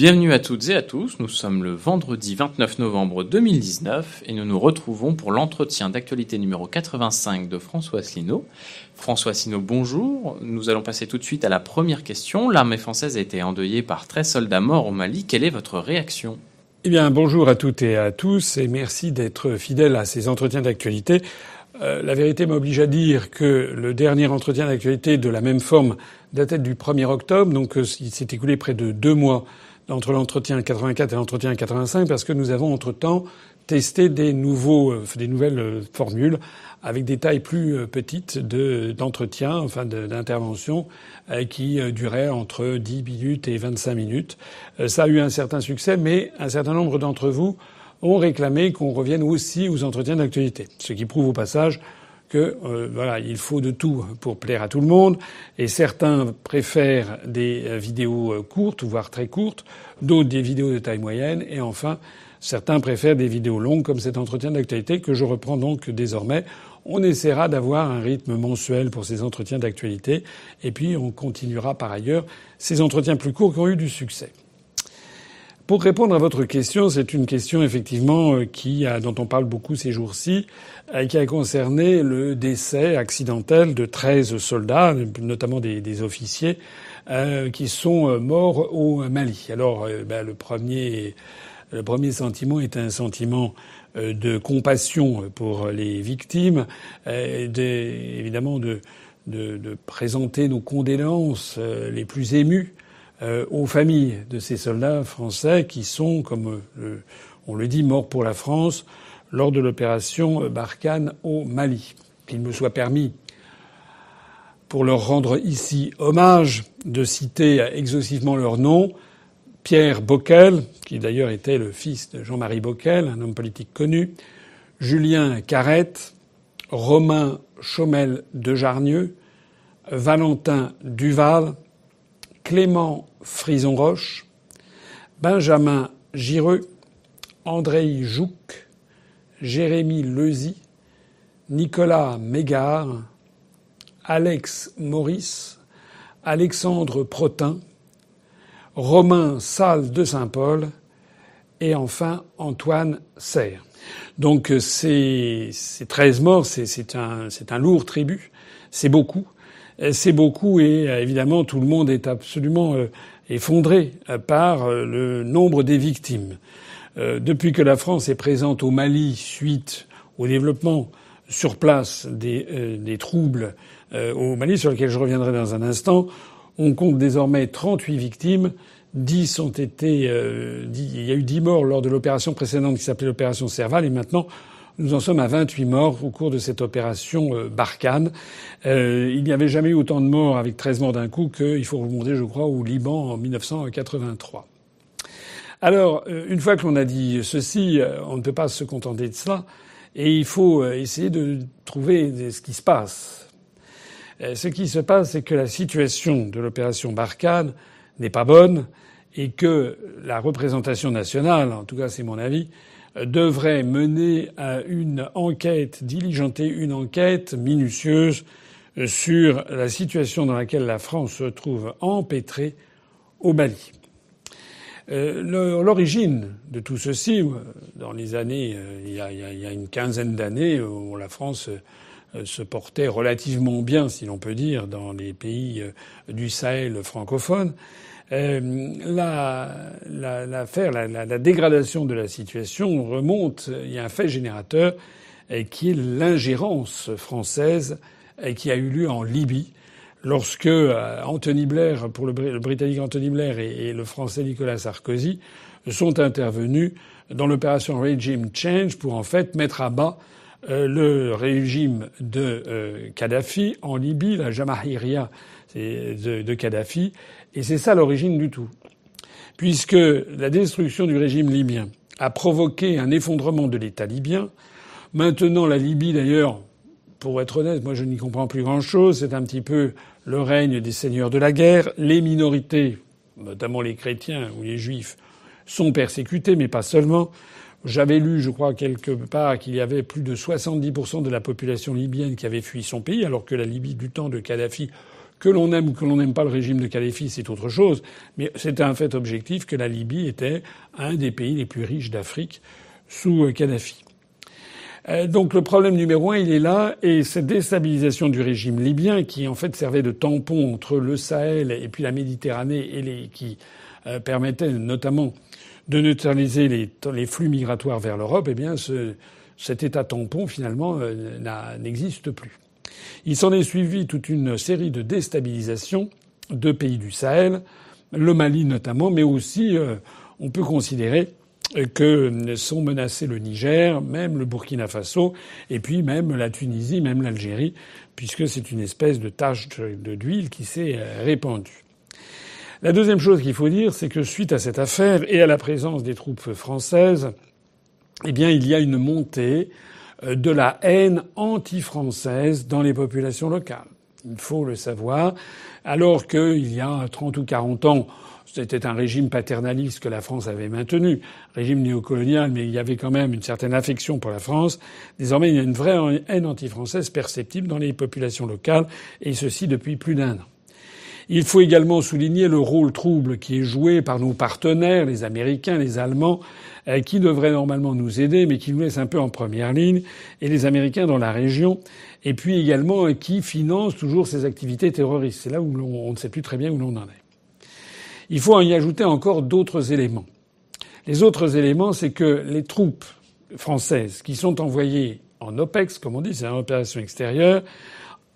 Bienvenue à toutes et à tous, nous sommes le vendredi 29 novembre 2019 et nous nous retrouvons pour l'entretien d'actualité numéro 85 de François Asselineau. François Asselineau, bonjour. Nous allons passer tout de suite à la première question. L'armée française a été endeuillée par 13 soldats morts au Mali. Quelle est votre réaction? Eh bien, bonjour à toutes et à tous et merci d'être fidèles à ces entretiens d'actualité. Euh, la vérité m'oblige à dire que le dernier entretien d'actualité de la même forme datait du 1er octobre, donc euh, il s'est écoulé près de deux mois entre l'entretien 84 et l'entretien 85 parce que nous avons entre-temps testé des nouveaux, euh, des nouvelles euh, formules avec des tailles plus euh, petites de, d'entretien, enfin d'intervention, qui duraient entre 10 minutes et 25 minutes. Ça a eu un certain succès, mais un certain nombre d'entre vous ont réclamé qu'on revienne aussi aux entretiens d'actualité. Ce qui prouve au passage que euh, voilà, il faut de tout pour plaire à tout le monde, et certains préfèrent des euh, vidéos euh, courtes, voire très courtes, d'autres des vidéos de taille moyenne, et enfin certains préfèrent des vidéos longues comme cet entretien d'actualité que je reprends donc désormais. On essaiera d'avoir un rythme mensuel pour ces entretiens d'actualité, et puis on continuera par ailleurs ces entretiens plus courts qui ont eu du succès. Pour répondre à votre question, c'est une question effectivement euh, qui a, dont on parle beaucoup ces jours-ci, euh, qui a concerné le décès accidentel de 13 soldats, notamment des, officiers, euh, qui sont morts au Mali. Alors, ben, le premier, le premier sentiment est un sentiment de compassion pour les victimes, évidemment de, de, de, présenter nos condoléances les plus émues euh, aux familles de ces soldats français qui sont, comme euh, on le dit, morts pour la France lors de l'opération Barkhane au Mali. Qu'il me soit permis, pour leur rendre ici hommage, de citer exhaustivement leur nom. Pierre Bockel, qui d'ailleurs était le fils de Jean-Marie Bockel, un homme politique connu, Julien Carrette, Romain Chaumel de Jarnieux, Valentin Duval, Clément Frison-Roche, Benjamin Gireux, André Jouc, Jérémy Lezy, Nicolas Mégard, Alex Maurice, Alexandre Protin, Romain Salle de Saint-Paul et enfin Antoine Serre. Donc ces, ces 13 morts, c'est un lourd tribut, c'est beaucoup. C'est beaucoup et évidemment tout le monde est absolument euh, effondré euh, par euh, le nombre des victimes. Depuis que la France est présente au Mali suite au développement sur place des, des troubles au Mali, sur lesquels je reviendrai dans un instant, on compte désormais 38 victimes. 10 ont été, il y a eu 10 morts lors de l'opération précédente qui s'appelait l'opération Serval et maintenant nous en sommes à 28 morts au cours de cette opération euh, Barkhane. Euh, il n'y avait jamais eu autant de morts avec 13 morts d'un coup qu'il faut remonter, je crois, au Liban en 1983. Alors, euh, une fois que l'on a dit ceci, on ne peut pas se contenter de cela, et il faut essayer de trouver ce qui se passe. Ce qui se passe, c'est que la situation de l'opération Barkhane n'est pas bonne, et que la représentation nationale, en tout cas c'est mon avis, devrait mener à une enquête, diligenter une enquête minutieuse sur la situation dans laquelle la France se trouve empêtrée au Mali. Euh, l'origine de tout ceci, dans les années, euh, il y a, il y a une quinzaine d'années, où la France euh, se portait relativement bien, si l'on peut dire, dans les pays du Sahel francophone, euh, l'affaire, la, la, la, dégradation de la situation remonte. Il y a un fait générateur euh, qui est l'ingérence française euh, qui a eu lieu en Libye lorsque Anthony Blair, pour le, Britannique Anthony Blair et, le Français Nicolas Sarkozy sont intervenus dans l'opération Regime Change pour en fait mettre à bas le régime de Kadhafi en Libye, la Jamahiria de Kadhafi, et c'est ça l'origine du tout. Puisque la destruction du régime libyen a provoqué un effondrement de l'État libyen. Maintenant, la Libye, d'ailleurs, pour être honnête, moi je n'y comprends plus grand-chose. C'est un petit peu le règne des seigneurs de la guerre. Les minorités, notamment les chrétiens ou les juifs, sont persécutés, mais pas seulement. J'avais lu, je crois, quelque part qu'il y avait plus de 70% de la population libyenne qui avait fui son pays, alors que la Libye du temps de Kadhafi Que l'on aime ou que l'on n'aime pas le régime de Kadhafi, c'est autre chose. Mais c'était un fait objectif que la Libye était un des pays les plus riches d'Afrique sous Kadhafi. Euh, donc le problème numéro un, il est là, et cette déstabilisation du régime libyen, qui en fait servait de tampon entre le Sahel et puis la Méditerranée, et qui euh, permettait notamment de neutraliser les, flux migratoires vers l'Europe, eh bien ce, cet état tampon finalement euh, n'existe plus. Il s'en est suivi toute une série de déstabilisations de pays du Sahel, le Mali notamment, mais aussi on peut considérer que sont menacés le Niger, même le Burkina Faso, et puis même la Tunisie, même l'Algérie, puisque c'est une espèce de tache d'huile qui s'est euh, répandue. La deuxième chose qu'il faut dire, c'est que suite à cette affaire et à la présence des troupes françaises, eh bien, il y a une montée euh, de la haine anti-française dans les populations locales. Il faut le savoir. Alors qu'il y a 30 ou 40 ans, c'était un régime paternaliste que la France avait maintenu, régime néocolonial, mais il y avait quand même une certaine affection pour la France. Désormais, il y a une vraie haine anti-française perceptible dans les populations locales, et ceci depuis plus d'un an. Il faut également souligner le rôle trouble qui est joué par nos partenaires, les Américains, les Allemands, euh, qui devraient normalement nous aider, mais qui nous laissent un peu en première ligne, et les Américains dans la région, et puis également euh, qui financent toujours ces activités terroristes. C'est là où on ne sait plus très bien où l'on en est. Il faut y ajouter encore d'autres éléments. Les autres éléments, c'est que les troupes françaises qui sont envoyées en OPEX, comme on dit, c'est une opération extérieure,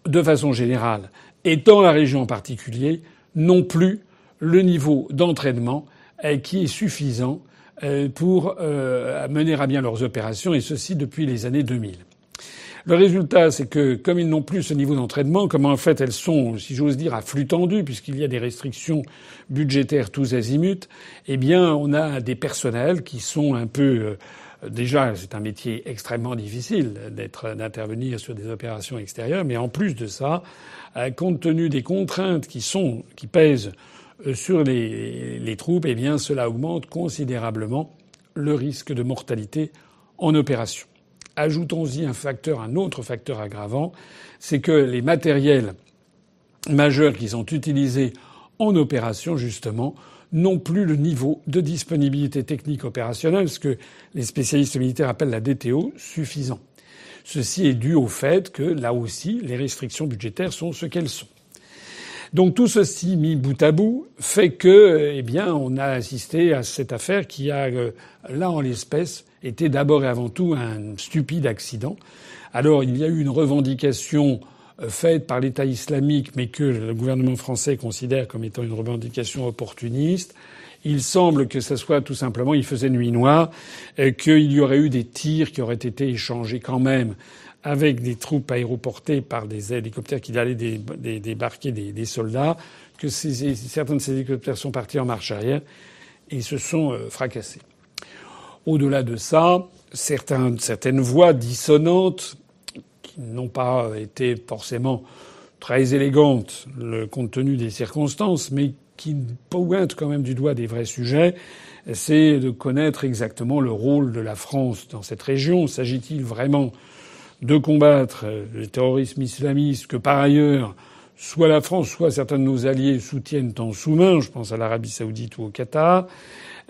de façon générale, et dans la région en particulier, n'ont plus le niveau d'entraînement euh, qui est suffisant euh, pour euh, mener à bien leurs opérations, et ceci depuis les années 2000. Le résultat, c'est que comme ils n'ont plus ce niveau d'entraînement, comme en fait elles sont, si j'ose dire, à flux tendu, puisqu'il y a des restrictions budgétaires tous azimuts, eh bien, on a des personnels qui sont un peu Déjà, c'est un métier extrêmement difficile d'intervenir sur des opérations extérieures, mais en plus de ça, euh, compte tenu des contraintes qui sont, qui pèsent euh, sur les, les troupes, eh bien, cela augmente considérablement le risque de mortalité en opération. Ajoutons-y un facteur, un autre facteur aggravant, c'est que les matériels majeurs qui sont utilisés en opération, justement, n'ont plus le niveau de disponibilité technique opérationnelle, ce que les spécialistes militaires appellent la DTO, suffisant. Ceci est dû au fait que, là aussi, les restrictions budgétaires sont ce qu'elles sont. Donc tout ceci mis bout à bout fait que, eh bien, on a assisté à cette affaire qui a, euh, là en l'espèce, était d'abord et avant tout un stupide accident. Alors il y a eu une revendication faite par l'État islamique, mais que le gouvernement français considère comme étant une revendication opportuniste. Il semble que ce soit tout simplement, il faisait nuit noire, euh, qu'il y aurait eu des tirs qui auraient été échangés quand même avec des troupes aéroportées par des hélicoptères qui allaient débarquer des, soldats, que certains de ces hélicoptères sont partis en marche arrière et se sont euh, fracassés. Au-delà de ça, certaines voix dissonantes, qui n'ont pas été forcément très élégantes compte tenu des circonstances, mais qui pointent quand même du doigt des vrais sujets, c'est de connaître exactement le rôle de la France dans cette région. S'agit-il vraiment de combattre le terrorisme islamiste que par ailleurs soit la France, soit certains de nos alliés soutiennent en sous-main, je pense à l'Arabie saoudite ou au Qatar,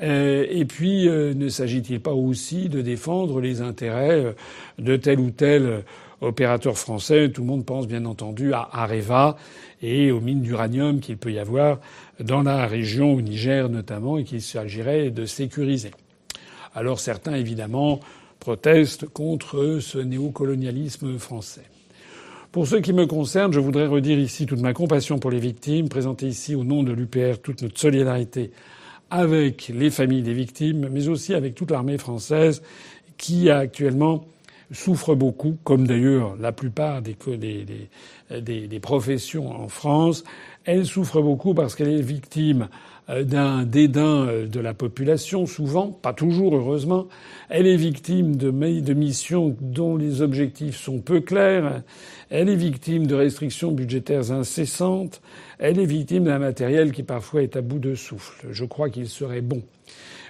euh, et puis, euh, ne s'agit-il pas aussi de défendre les intérêts de tel ou tel opérateur français Tout le monde pense bien entendu à Areva et aux mines d'uranium qu'il peut y avoir dans la région, au Niger notamment, et qu'il s'agirait de sécuriser. Alors certains, évidemment, protestent contre ce néocolonialisme français. Pour ce qui me concerne, je voudrais redire ici toute ma compassion pour les victimes, présenter ici au nom de l'UPR toute notre solidarité avec les familles des victimes, mais aussi avec toute l'armée française qui actuellement souffre beaucoup, comme d'ailleurs la plupart des, professions en France. Elle souffre beaucoup parce qu'elle est victime euh, d'un dédain euh, de la population, souvent, pas toujours heureusement. Elle est victime de missions dont les objectifs sont peu clairs. Elle est victime de restrictions budgétaires incessantes. Elle est victime d'un matériel qui parfois est à bout de souffle. Je crois qu'il serait bon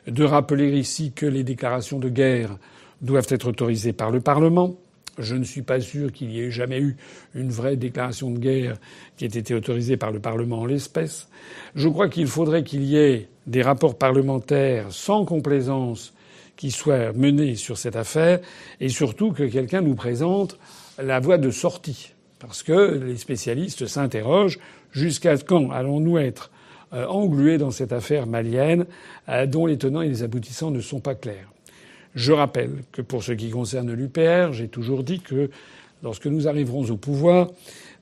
de rappeler ici que les déclarations de guerre doivent être autorisées par le Parlement, Je ne suis pas sûr qu'il y ait jamais eu une vraie déclaration de guerre qui ait été autorisée par le Parlement en l'espèce. Je crois qu'il faudrait qu'il y ait des rapports parlementaires sans complaisance qui soient menés sur cette affaire et surtout que quelqu'un nous présente la voie de sortie. Parce que les spécialistes s'interrogent jusqu'à quand allons-nous être euh, englués dans cette affaire malienne euh, dont les tenants et les aboutissants ne sont pas clairs. Je rappelle que pour ce qui concerne l'UPR, j'ai toujours dit que lorsque nous arriverons au pouvoir,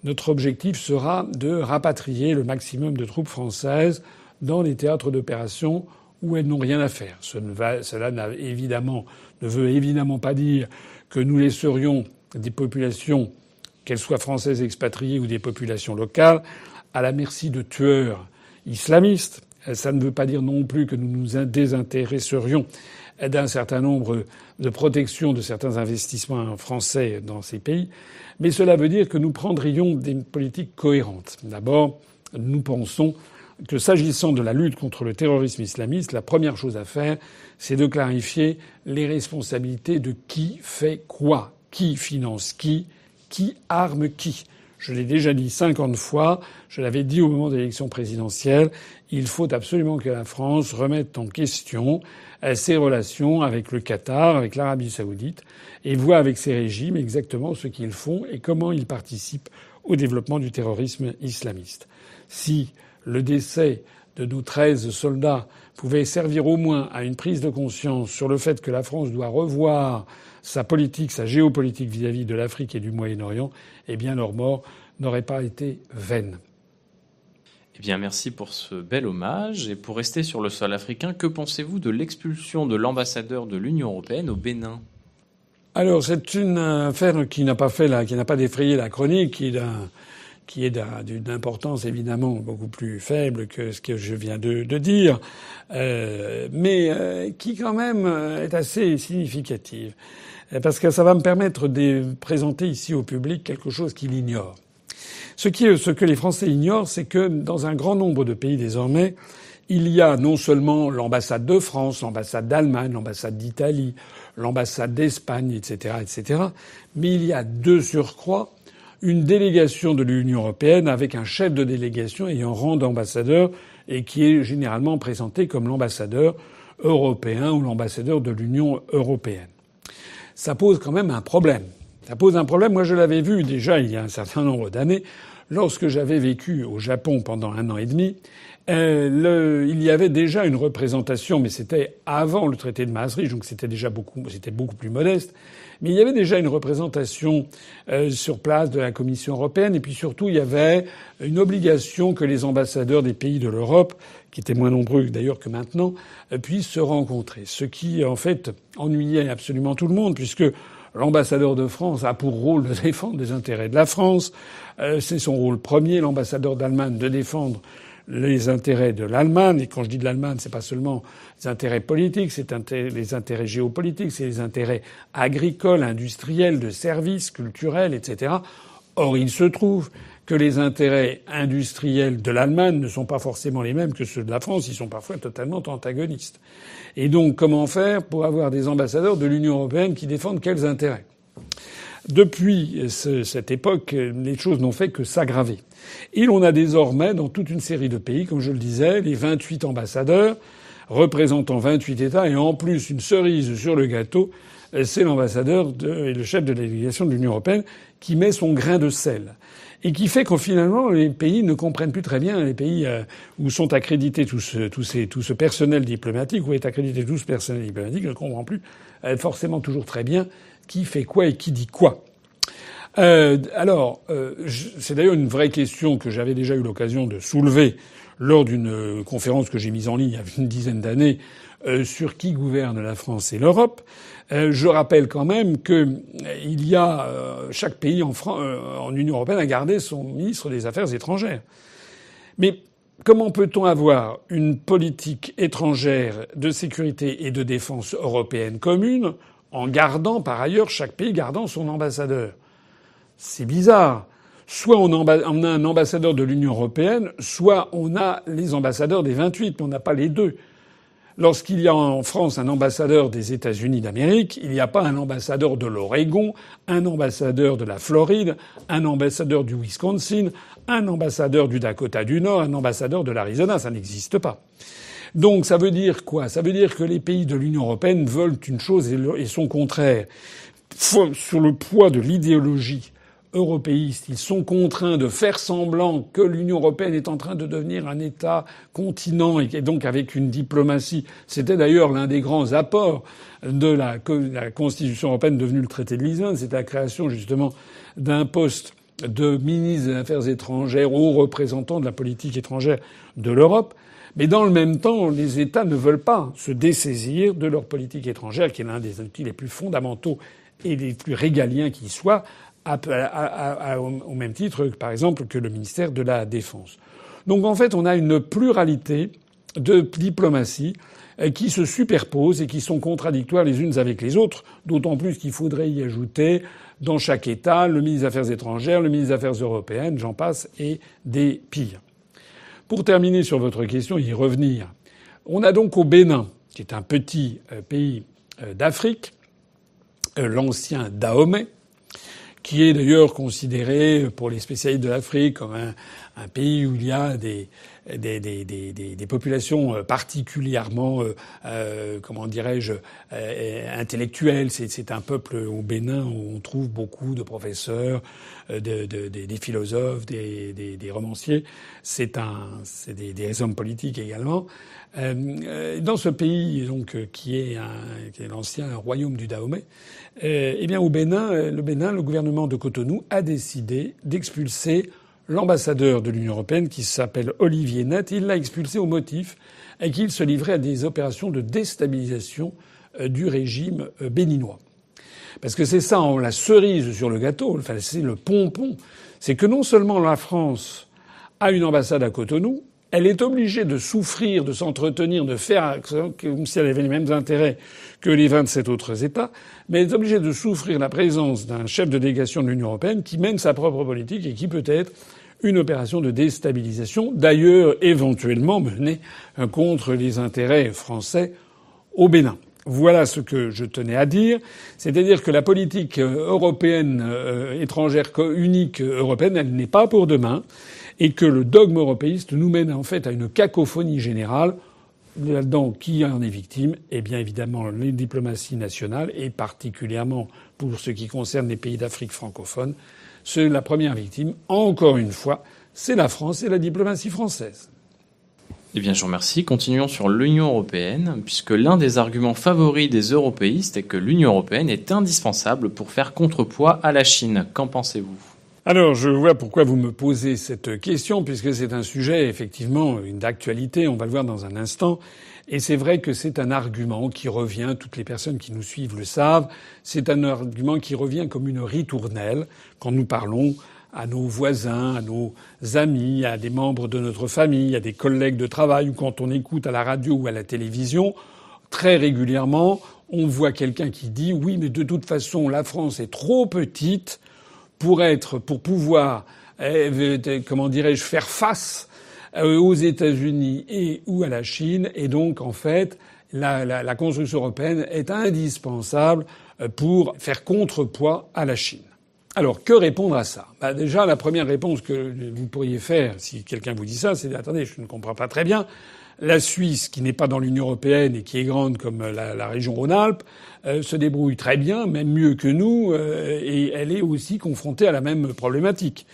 notre objectif sera de rapatrier le maximum de troupes françaises dans les théâtres d'opération où elles n'ont rien à faire. cela ne veut évidemment pas dire que nous laisserions des populations, qu'elles soient françaises expatriées ou des populations locales, à la merci de tueurs islamistes. Ça ne veut pas dire non plus que nous nous désintéresserions d'un certain nombre de protections de certains investissements français dans ces pays, mais cela veut dire que nous prendrions des politiques cohérentes. D'abord, nous pensons que s'agissant de la lutte contre le terrorisme islamiste, la première chose à faire, c'est de clarifier les responsabilités de qui fait quoi, qui finance qui, qui arme qui. Je l'ai déjà dit cinquante fois, je l'avais dit au moment de l'élection présidentielle, il faut absolument que la France remette en question ses relations avec le Qatar, avec l'Arabie saoudite, et voit avec ces régimes exactement ce qu'ils font et comment ils participent au développement du terrorisme islamiste. Si le décès de nos treize soldats pouvait servir au moins à une prise de conscience sur le fait que la France doit revoir sa politique, sa géopolitique vis-à-vis de l'Afrique et du Moyen-Orient, eh bien leur mort n'aurait pas été vaine. Bien, merci pour ce bel hommage. Et pour rester sur le sol africain, que pensez-vous de l'expulsion de l'ambassadeur de l'Union européenne au Bénin? Alors, c'est une affaire qui n'a pas défrayé la chronique, qui, est d'une importance évidemment beaucoup plus faible que ce que je viens de, dire, euh, mais euh, qui quand même est assez significative, parce que ça va me permettre de présenter ici au public quelque chose qu'il ignore. Ce, qui, ce que les Français ignorent, c'est que dans un grand nombre de pays désormais, il y a non seulement l'ambassade de France, l'ambassade d'Allemagne, l'ambassade d'Italie, l'ambassade d'Espagne, etc., etc., mais il y a deux surcroît une délégation de l'Union européenne avec un chef de délégation ayant rang d'ambassadeur et qui est généralement présenté comme l'ambassadeur européen ou l'ambassadeur de l'Union européenne. Ça pose quand même un problème. Ça pose un problème. Moi, je l'avais vu déjà il y a un certain nombre d'années, lorsque j'avais vécu au Japon pendant un an et demi. Euh, il y avait déjà une représentation, mais c'était avant le traité de Maastricht, donc c'était déjà beaucoup, c'était beaucoup plus modeste. Mais il y avait déjà une représentation euh, sur place de la Commission européenne, et puis surtout il y avait une obligation que les ambassadeurs des pays de l'Europe, qui étaient moins nombreux d'ailleurs que maintenant, euh, puissent se rencontrer. Ce qui en fait ennuyait absolument tout le monde, puisque L'ambassadeur de France a pour rôle de défendre les intérêts de la France. Euh, c'est son rôle premier, l'ambassadeur d'Allemagne, de défendre les intérêts de l'Allemagne. Et quand je dis de l'Allemagne, c'est pas seulement les intérêts politiques, c'est les intérêts géopolitiques, c'est les intérêts agricoles, industriels, de services, culturels, etc. Or, il se trouve que les intérêts industriels de l'Allemagne ne sont pas forcément les mêmes que ceux de la France, ils sont parfois totalement antagonistes. Et donc, comment faire pour avoir des ambassadeurs de l'Union européenne qui défendent quels intérêts? Depuis cette époque, les choses n'ont fait que s'aggraver. Et l'on a désormais, dans toute une série de pays, comme je le disais, les 28 ambassadeurs représentant 28 États, et en plus une cerise sur le gâteau, c'est l'ambassadeur et le chef de la délégation de l'Union européenne qui met son grain de sel et qui fait qu'en finalement les pays ne comprennent plus très bien les pays euh, où sont accrédités tout ce, ces, ce personnel diplomatique où est accrédité tout ce personnel diplomatique ne comprend plus euh, forcément toujours très bien qui fait quoi et qui dit quoi. Euh, alors, euh, c'est d'ailleurs une vraie question que j'avais déjà eu l'occasion de soulever lors d'une conférence que j'ai mise en ligne il y a une dizaine d'années euh, sur qui gouverne la France et l'Europe. Euh, je rappelle quand même que euh, il y a chaque pays en, en Union européenne a gardé son ministre des Affaires étrangères. Mais comment peut-on avoir une politique étrangère de sécurité et de défense européenne commune en gardant par ailleurs chaque pays gardant son ambassadeur? C'est bizarre. Soit on, a un ambassadeur de l'Union européenne, soit on a les ambassadeurs des 28, mais on n'a pas les deux. Lorsqu'il y a en France un ambassadeur des États-Unis d'Amérique, il n'y a pas un ambassadeur de l'Oregon, un ambassadeur de la Floride, un ambassadeur du Wisconsin, un ambassadeur du Dakota du Nord, un ambassadeur de l'Arizona. Ça n'existe pas. Donc ça veut dire quoi? Ça veut dire que les pays de l'Union européenne veulent une chose et son contraire. Sur le poids de l'idéologie européistes. Ils sont contraints de faire semblant que l'Union européenne est en train de devenir un État continent et donc avec une diplomatie. C'était d'ailleurs l'un des grands apports de la, Constitution européenne devenue le traité de Lisbonne. C'est la création justement d'un poste de ministre des Affaires étrangères ou représentant de la politique étrangère de l'Europe. Mais dans le même temps, les États ne veulent pas se dessaisir de leur politique étrangère, qui est l'un des outils les plus fondamentaux et les plus régaliens qui soient, au même titre, par exemple, que le ministère de la Défense. Donc en fait, on a une pluralité de diplomaties euh, qui se superposent et qui sont contradictoires les unes avec les autres, d'autant plus qu'il faudrait y ajouter dans chaque État le ministre des Affaires étrangères, le ministre des Affaires européennes, j'en passe, et des pires. Pour terminer sur votre question et y revenir, on a donc au Bénin, qui est un petit euh, pays euh, d'Afrique, l'ancien Dahomey, qui est d'ailleurs considéré pour les spécialistes de l'Afrique comme un, pays où il y a des, des, des, des, des populations euh, particulièrement, euh, euh, comment dirais-je, euh, intellectuelles. C'est un peuple au Bénin où on trouve beaucoup de professeurs, de, de, des philosophes, des, romanciers. C'est un, c'est des, hommes politiques également. Dans ce pays donc qui est, est l'ancien royaume du Dahomey, eh bien au Bénin, le Bénin, le gouvernement de Cotonou a décidé d'expulser l'ambassadeur de l'Union européenne qui s'appelle Olivier Net. Il l'a expulsé au motif qu'il se livrait à des opérations de déstabilisation euh, du régime euh, béninois. Parce que c'est ça, la cerise sur le gâteau, enfin, c'est le pompon. C'est que non seulement la France a une ambassade à Cotonou, elle est obligée de souffrir, de s'entretenir, de faire comme si elle avait les mêmes intérêts que les 27 autres États, mais elle est obligée de souffrir la présence d'un chef de délégation de l'Union européenne qui mène sa propre politique et qui peut être une opération de déstabilisation, d'ailleurs éventuellement menée contre les intérêts français au Bénin. Voilà ce que je tenais à dire, c'est-à-dire que la politique européenne euh, étrangère unique européenne, elle n'est pas pour demain et que le dogme européiste nous mène en fait à une cacophonie générale. Là-dedans, qui en est victime? Eh bien évidemment les diplomaties nationales et particulièrement pour ce qui concerne les pays d'Afrique francophone, c'est la première victime, encore une fois, c'est la France et la diplomatie française. Eh bien, je vous remercie. Continuons sur l'Union européenne, puisque l'un des arguments favoris des européistes est que l'Union européenne est indispensable pour faire contrepoids à la Chine. Qu'en pensez-vous? Alors, je vois pourquoi vous me posez cette question, puisque c'est un sujet effectivement d'actualité, on va le voir dans un instant. Et c'est vrai que c'est un argument qui revient, toutes les personnes qui nous suivent le savent, c'est un argument qui revient comme une ritournelle quand nous parlons à nos voisins, à nos amis, à des membres de notre famille, à des collègues de travail, ou quand on écoute à la radio ou à la télévision, très régulièrement, on voit quelqu'un qui dit oui, mais de toute façon, la France est trop petite pour être, pour pouvoir, eh, comment dirais-je, faire face euh, aux États-Unis et ou à la Chine. Et donc, en fait, la construction européenne est indispensable euh, pour faire contrepoids à la Chine. Alors, que répondre à ça? Bah Déjà, la première réponse que vous pourriez faire, si quelqu'un vous dit ça, c'est attendez, je ne comprends pas très bien la Suisse, qui n'est pas dans l'Union européenne et qui est grande comme la, la région Rhône-Alpes, euh, se débrouille très bien, même mieux que nous, euh, et elle est aussi confrontée à la même problématique.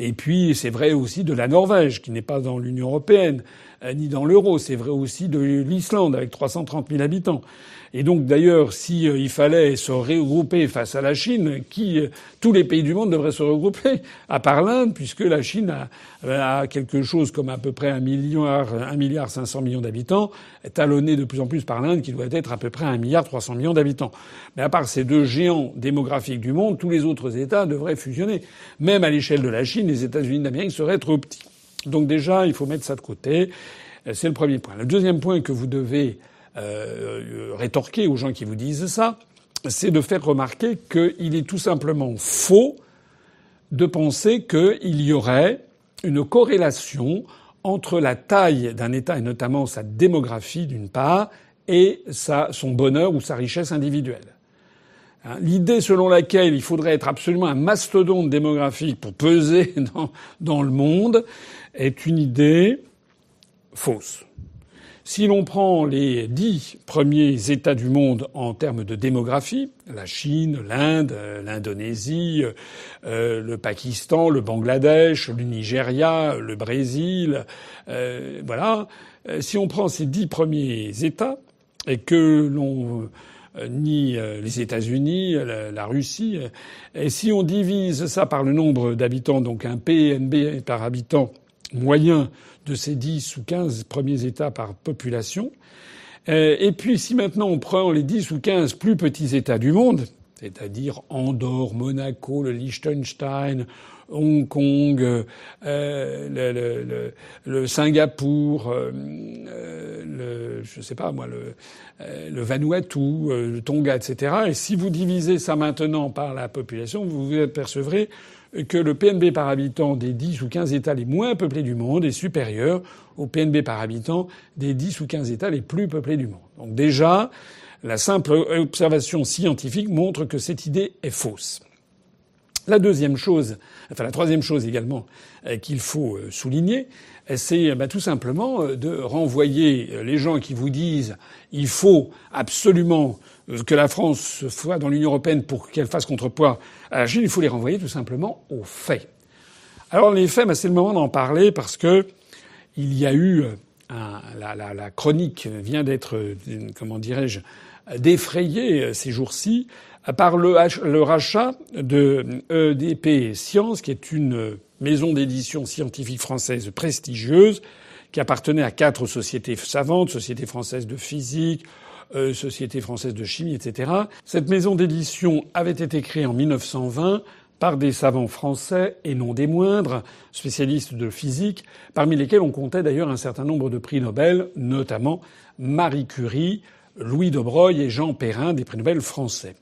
Et puis c'est vrai aussi de la Norvège, qui n'est pas dans l'Union européenne euh, ni dans l'euro. C'est vrai aussi de l'Islande, avec 330 000 habitants. Et donc d'ailleurs, s'il euh, fallait se regrouper face à la Chine, qui euh, tous les pays du monde devraient se regrouper, à part l'Inde, puisque la Chine a, a, quelque chose comme à peu près un milliard, un milliard 500 millions d'habitants, talonné de plus en plus par l'Inde, qui doit être à peu près un milliard 300 millions d'habitants. Mais à part ces deux géants démographiques du monde, tous les autres États devraient fusionner. Même à l'échelle de la Chine, les États-Unis d'Amérique seraient trop petits. Donc déjà, il faut mettre ça de côté. C'est le premier point. Le deuxième point que vous devez euh, rétorquer aux gens qui vous disent ça, c'est de faire remarquer qu'il est tout simplement faux de penser qu'il y aurait une corrélation entre la taille d'un État et notamment sa démographie d'une part et son bonheur ou sa richesse individuelle. Hein, l'idée selon laquelle il faudrait être absolument un mastodonte démographique pour peser dans le monde est une idée fausse. Si l'on prend les dix premiers États du monde en termes de démographie, la Chine, l'Inde, l'Indonésie, euh, le Pakistan, le Bangladesh, le Nigeria, le Brésil, euh, voilà. Euh, si on prend ces dix premiers États et que l'on ni les États-Unis, la, Russie. Et si on divise ça par le nombre d'habitants, donc un PNB par habitant moyen de ces 10 ou 15 premiers États par population. Euh, et puis si maintenant on prend les 10 ou 15 plus petits États du monde, c'est-à-dire Andorre, Monaco, le Liechtenstein, Hong Kong, euh, le, le, le, Singapour, euh, le, je sais pas moi, le, le Vanuatu, le Tonga, etc. Et si vous divisez ça maintenant par la population, vous vous apercevrez que le PNB par habitant des 10 ou 15 États les moins peuplés du monde est supérieur au PNB par habitant des 10 ou 15 États les plus peuplés du monde. Donc déjà, la simple observation scientifique montre que cette idée est fausse. La deuxième chose, enfin la troisième chose également euh, qu'il faut euh, souligner, c'est bah, tout simplement euh, de renvoyer les gens qui vous disent il faut absolument que la France soit dans l'Union européenne pour qu'elle fasse contrepoids à la Chine, il faut les renvoyer tout simplement aux faits. Alors les faits, bah, c'est le moment d'en parler parce que il y a eu un, la, la, la, chronique vient d'être, comment dirais-je, défrayée ces jours-ci par le, rachat de EDP Science, qui est une maison d'édition scientifique française prestigieuse, qui appartenait à quatre sociétés savantes, Société française de physique, euh, Société française de chimie, etc. Cette maison d'édition avait été créée en 1920 par des savants français et non des moindres, spécialistes de physique, parmi lesquels on comptait d'ailleurs un certain nombre de prix Nobel, notamment Marie Curie, Louis de Broglie et Jean Perrin, des prix Nobel français.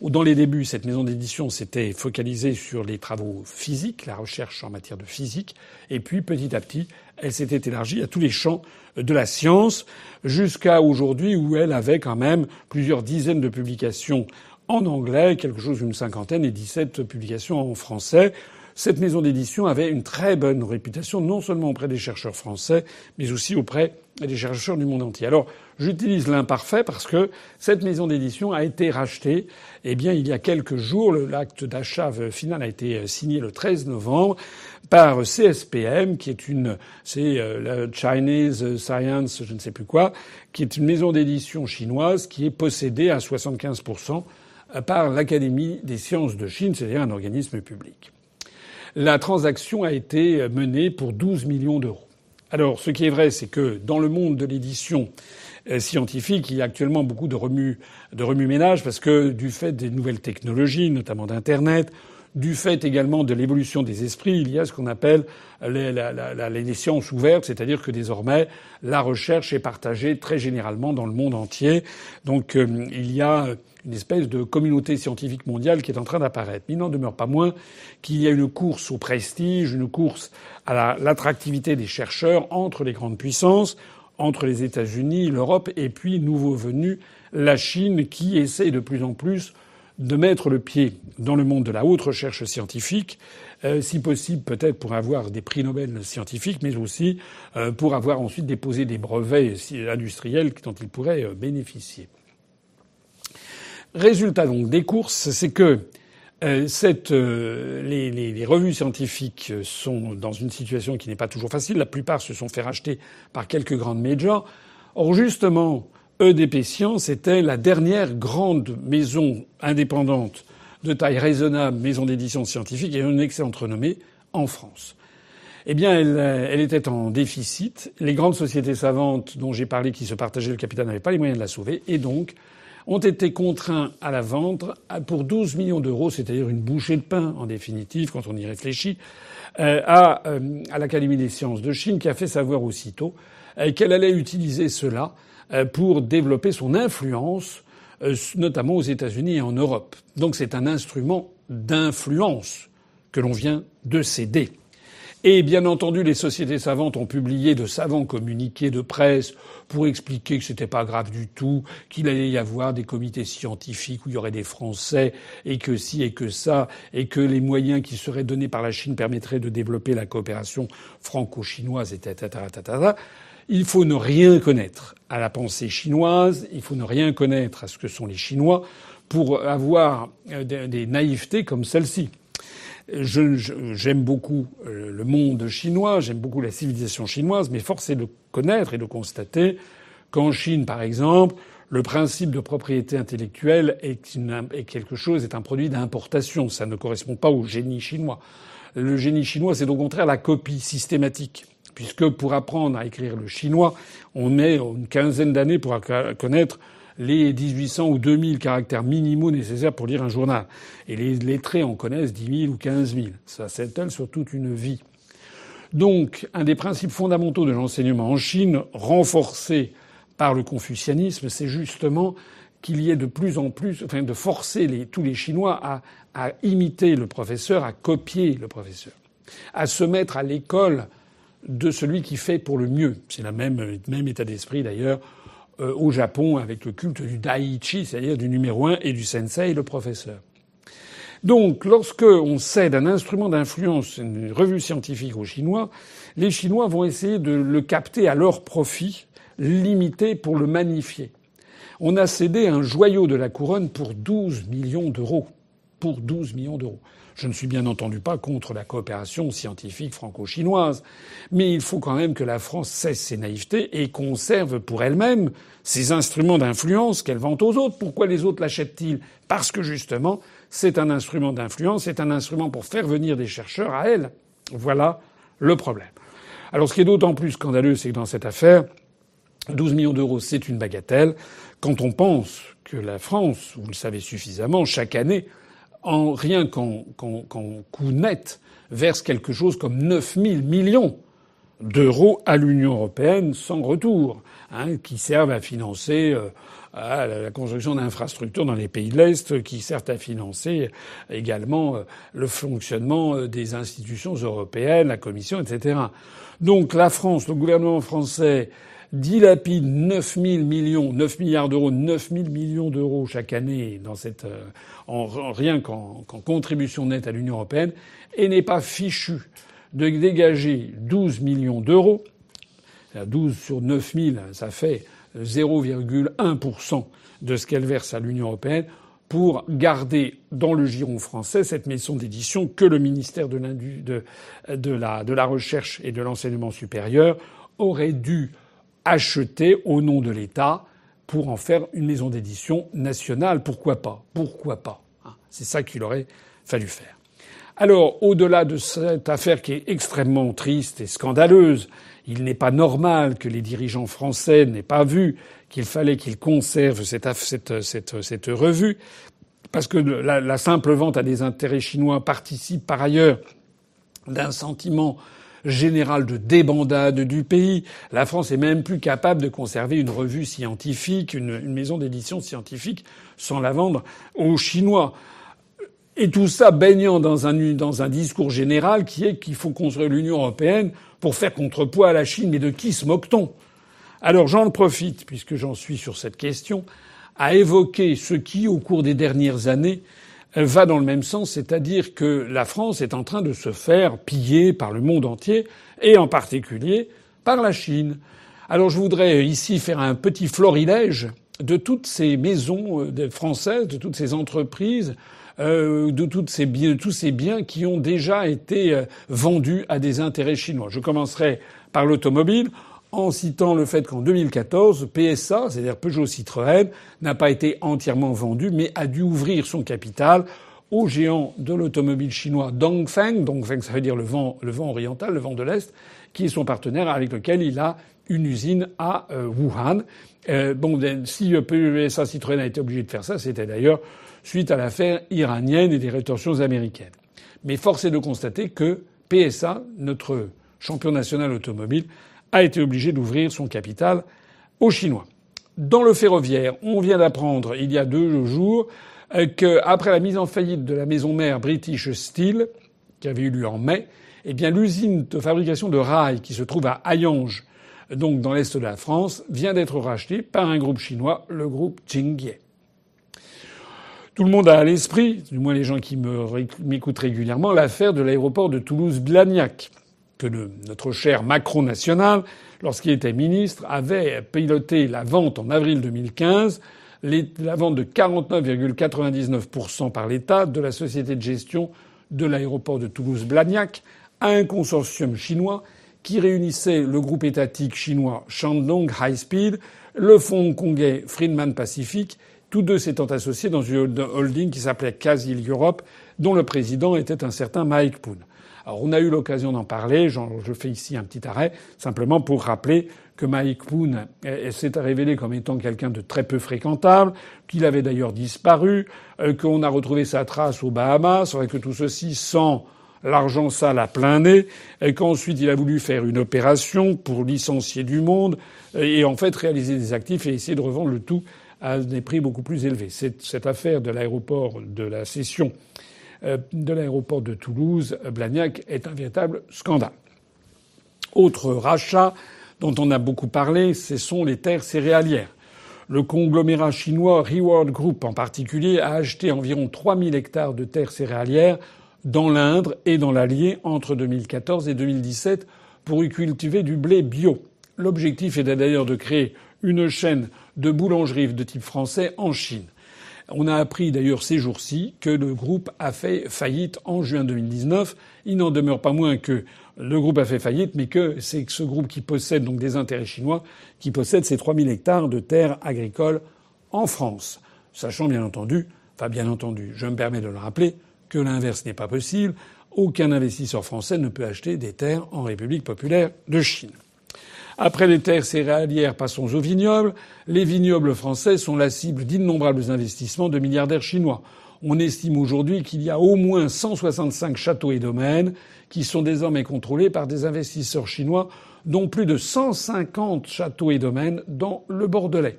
Dans les débuts, cette maison d'édition s'était focalisée sur les travaux physiques, la recherche en matière de physique, et puis petit à petit, elle s'était élargie à tous les champs de la science, jusqu'à aujourd'hui où elle avait quand même plusieurs dizaines de publications en anglais, quelque chose d'une cinquantaine, et 17 publications en français. Cette maison d'édition avait une très bonne réputation, non seulement auprès des chercheurs français, mais aussi auprès des chercheurs du monde entier. Alors, j'utilise l'imparfait parce que cette maison d'édition a été rachetée, eh bien, il y a quelques jours. L'acte d'achat final a été signé le 13 novembre par CSPM, qui est une, c'est euh, la Chinese Science, je ne sais plus quoi, qui est une maison d'édition chinoise qui est possédée à 75% par l'Académie des sciences de Chine, c'est-à-dire un organisme public. La transaction a été menée pour 12 millions d'euros. Alors, ce qui est vrai, c'est que dans le monde de l'édition euh, scientifique, il y a actuellement beaucoup de remue, de remue-ménage parce que du fait des nouvelles technologies, notamment d'Internet, du fait également de l'évolution des esprits, il y a ce qu'on appelle les, les sciences ouvertes, c'est-à-dire que désormais la recherche est partagée très généralement dans le monde entier. Donc euh, il y a une espèce de communauté scientifique mondiale qui est en train d'apparaître. Mais il n'en demeure pas moins qu'il y a une course au prestige, une course à l'attractivité des chercheurs entre les grandes puissances, entre les États-Unis, l'Europe et puis nouveau venu la Chine qui essaie de plus en plus de mettre le pied dans le monde de la haute recherche scientifique, euh, si possible peut-être pour avoir des prix Nobel scientifiques, mais aussi euh, pour avoir ensuite déposé des brevets industriels dont il pourrait euh, bénéficier. Résultat donc des courses, c'est que cette, euh, les, les, les, revues scientifiques sont dans une situation qui n'est pas toujours facile. La plupart se sont fait racheter par quelques grandes majors. Or, justement, EDP Science était la dernière grande maison indépendante de taille raisonnable, maison d'édition scientifique et une excellente renommée en France. Eh bien, elle, elle, était en déficit. Les grandes sociétés savantes dont j'ai parlé, qui se partageaient le capital, n'avaient pas les moyens de la sauver. Et donc, ont été contraints à la vendre pour 12 millions d'euros, c'est-à-dire une bouchée de pain en définitive quand on y réfléchit, euh, à, euh, à l'Académie des sciences de Chine qui a fait savoir aussitôt euh, qu'elle allait utiliser cela pour développer son influence, notamment aux États-Unis et en Europe. Donc c'est un instrument d'influence que l'on vient de céder. Et bien entendu, les sociétés savantes ont publié de savants communiqués de presse pour expliquer que c'était pas grave du tout, qu'il allait y avoir des comités scientifiques où il y aurait des Français et que si et que ça, et que les moyens qui seraient donnés par la Chine permettraient de développer la coopération franco-chinoise, etc., etc. Il faut ne rien connaître à la pensée chinoise, il faut ne rien connaître à ce que sont les Chinois pour avoir euh, des naïvetés comme celle-ci. J'aime beaucoup euh, le monde chinois, j'aime beaucoup la civilisation chinoise, mais force est de connaître et de constater qu'en Chine, par exemple, le principe de propriété intellectuelle est, quelque chose, est un produit d'importation. Ça ne correspond pas au génie chinois. Le génie chinois, c'est au contraire la copie systématique. Puisque pour apprendre à écrire le chinois, on met une quinzaine d'années pour connaître les 1800 ou 2000 caractères minimaux nécessaires pour lire un journal. Et les lettrés en connaissent 10 000 ou 15 000. Ça s'étale sur toute une vie. Donc, un des principes fondamentaux de l'enseignement en Chine, renforcé par le confucianisme, c'est justement qu'il y ait de plus en plus, enfin, de forcer tous les Chinois à, à imiter le professeur, à copier le professeur, à se mettre à l'école de celui qui fait pour le mieux. C'est le même, même état d'esprit d'ailleurs euh, au Japon avec le culte du daichi, c'est-à-dire du numéro un, et du sensei, le professeur. Donc, lorsque on cède un instrument d'influence, une revue scientifique aux Chinois, les Chinois vont essayer de le capter à leur profit, limité pour le magnifier. On a cédé un joyau de la couronne pour 12 millions d'euros. Pour 12 millions d'euros. Je ne suis bien entendu pas contre la coopération scientifique franco-chinoise, mais il faut quand même que la France cesse ses naïvetés et conserve pour elle-même ses instruments d'influence qu'elle vend aux autres. Pourquoi les autres l'achètent-ils? Parce que justement, c'est un instrument d'influence, c'est un instrument pour faire venir des chercheurs à elle. Voilà le problème. Alors ce qui est d'autant plus scandaleux, c'est que dans cette affaire, 12 millions d'euros, c'est une bagatelle. Quand on pense que la France, vous le savez suffisamment, chaque année en rien qu'en coût net, verse quelque chose comme 9 000 millions d'euros à l'Union européenne sans retour, hein, qui servent à financer euh, la construction d'infrastructures dans les pays de l'Est, qui servent à financer également euh, le fonctionnement euh, des institutions européennes, la Commission, etc. Donc la France, le gouvernement français dilapide 9 000 millions, 9 milliards d'euros, 9 000 millions d'euros chaque année dans cette, euh, en, rien qu'en contribution nette à l'Union européenne et n'est pas fichu de dégager 12 millions d'euros. 12 sur 9 000, ça fait 0,1% de ce qu'elle verse à l'Union européenne pour garder dans le giron français cette maison d'édition que le ministère de, de, de, la, de la Recherche et de l'Enseignement supérieur aurait dû acheter au nom de l'État pour en faire une maison d'édition nationale. Pourquoi pas? Pourquoi pas? Hein C'est ça qu'il aurait fallu faire. Alors, au-delà de cette affaire qui est extrêmement triste et scandaleuse, il n'est pas normal que les dirigeants français n'aient pas vu qu'il fallait qu'ils conservent cette, revue, parce que la simple vente à des intérêts chinois participe par ailleurs d'un sentiment général de débandade du pays. La France est même plus capable de conserver une revue scientifique, une, maison d'édition scientifique, sans la vendre aux Chinois. Et tout ça baignant dans un, dans un discours général qui est qu'il faut construire l'Union européenne pour faire contrepoids à la Chine. Mais de qui se moque-t-on? Alors j'en profite, puisque j'en suis sur cette question, à évoquer ce qui, au cours des dernières années, va dans le même sens, c'est-à-dire que la France est en train de se faire piller par le monde entier, et en particulier par la Chine. Alors je voudrais ici faire un petit florilège de toutes ces maisons euh, françaises, de toutes ces entreprises, euh, de, de tous ces biens qui ont déjà été euh, vendus à des intérêts chinois. Je commencerai par l'automobile en citant le fait qu'en 2014, PSA, c'est-à-dire Peugeot Citroën, n'a pas été entièrement vendu, mais a dû ouvrir son capital au géant de l'automobile chinois Dongfeng. Dongfeng, ça veut dire le vent, le vent oriental, le vent de l'Est, qui est son partenaire avec lequel il a une usine à euh, Wuhan. Euh, bon, ben, si PSA Citroën a été obligé de faire ça, c'était d'ailleurs suite à l'affaire iranienne et des rétorsions américaines. Mais force est de constater que PSA, notre champion national automobile, a été obligé d'ouvrir son capital aux Chinois. Dans le ferroviaire, on vient d'apprendre il y a deux jours euh, qu'après la mise en faillite de la maison mère British Steel, qui avait eu lieu en mai, eh bien l'usine de fabrication de rails qui se trouve à Hayange, donc dans l'est de la France, vient d'être rachetée par un groupe chinois, le groupe Jingye. Tout le monde a à l'esprit, du moins les gens qui m'écoutent régulièrement, l'affaire de l'aéroport de Toulouse-Blagnac, que notre cher Macron national, lorsqu'il était ministre, avait piloté la vente en avril 2015, la vente de 49,99% par l'État de la société de gestion de l'aéroport de Toulouse-Blagnac à un consortium chinois qui réunissait le groupe étatique chinois Shandong High Speed, le fonds hongkongais Friedman Pacific tous deux s'étant associés dans une holding qui s'appelait Casil Europe, dont le président était un certain Mike Poon. Alors on a eu l'occasion d'en parler, je fais ici un petit arrêt, simplement pour rappeler que Mike Poon s'est révélé comme étant quelqu'un de très peu fréquentable, qu'il avait d'ailleurs disparu, euh, qu'on a retrouvé sa trace aux Bahamas, que tout ceci sans l'argent sale à plein nez, et qu'ensuite il a voulu faire une opération pour licencier du monde, et en fait réaliser des actifs et essayer de revendre le tout à des prix beaucoup plus élevés. Cette affaire de l'aéroport de la cession euh, de l'aéroport de Toulouse, Blagnac, est un véritable scandale. Autre rachat dont on a beaucoup parlé, ce sont les terres céréalières. Le conglomérat chinois Reward Group en particulier a acheté environ 3000 hectares de terres céréalières dans l'Indre et dans l'Allier entre 2014 et 2017 pour y cultiver du blé bio. L'objectif est d'ailleurs de créer une chaîne de boulangeries de type français en Chine. On a appris d'ailleurs ces jours-ci que le groupe a fait faillite en juin 2019. Il n'en demeure pas moins que le groupe a fait faillite, mais que c'est ce groupe qui possède donc des intérêts chinois qui possède ces 3000 hectares de terres agricoles en France. Sachant bien entendu, enfin bien entendu, je me permets de le rappeler, que l'inverse n'est pas possible. Aucun investisseur français ne peut acheter des terres en République populaire de Chine. Après les terres céréalières, passons aux vignobles. Les vignobles français sont la cible d'innombrables investissements de milliardaires chinois. On estime aujourd'hui qu'il y a au moins 165 châteaux et domaines qui sont désormais contrôlés par des investisseurs chinois, dont plus de 150 châteaux et domaines dans le Bordelais.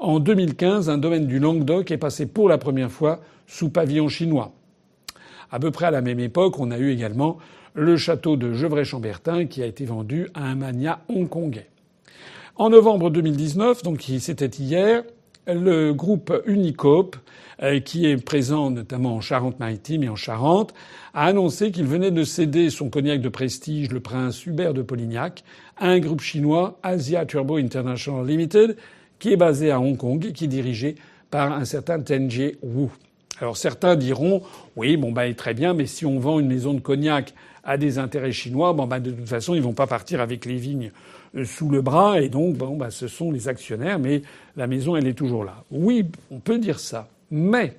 En 2015, un domaine du Languedoc est passé pour la première fois sous pavillon chinois. À peu près à la même époque, on a eu également le château de Gevrey-Chambertin qui a été vendu à un mania hongkongais. En novembre 2019, donc c'était hier, le groupe Unicope, euh, qui est présent notamment en Charente-Maritime et en Charente, a annoncé qu'il venait de céder son cognac de prestige, le prince Hubert de Polignac, à un groupe chinois, Asia Turbo International Limited, qui est basé à Hong Kong et qui est dirigé par un certain Tenjie Wu. Alors certains diront, oui, bon bah très bien, mais si on vend une maison de cognac à des intérêts chinois, bon, bah, de toute façon, ils vont pas partir avec les vignes euh, sous le bras, et donc, bon, bah, ce sont les actionnaires, mais la maison, elle est toujours là. Oui, on peut dire ça. Mais,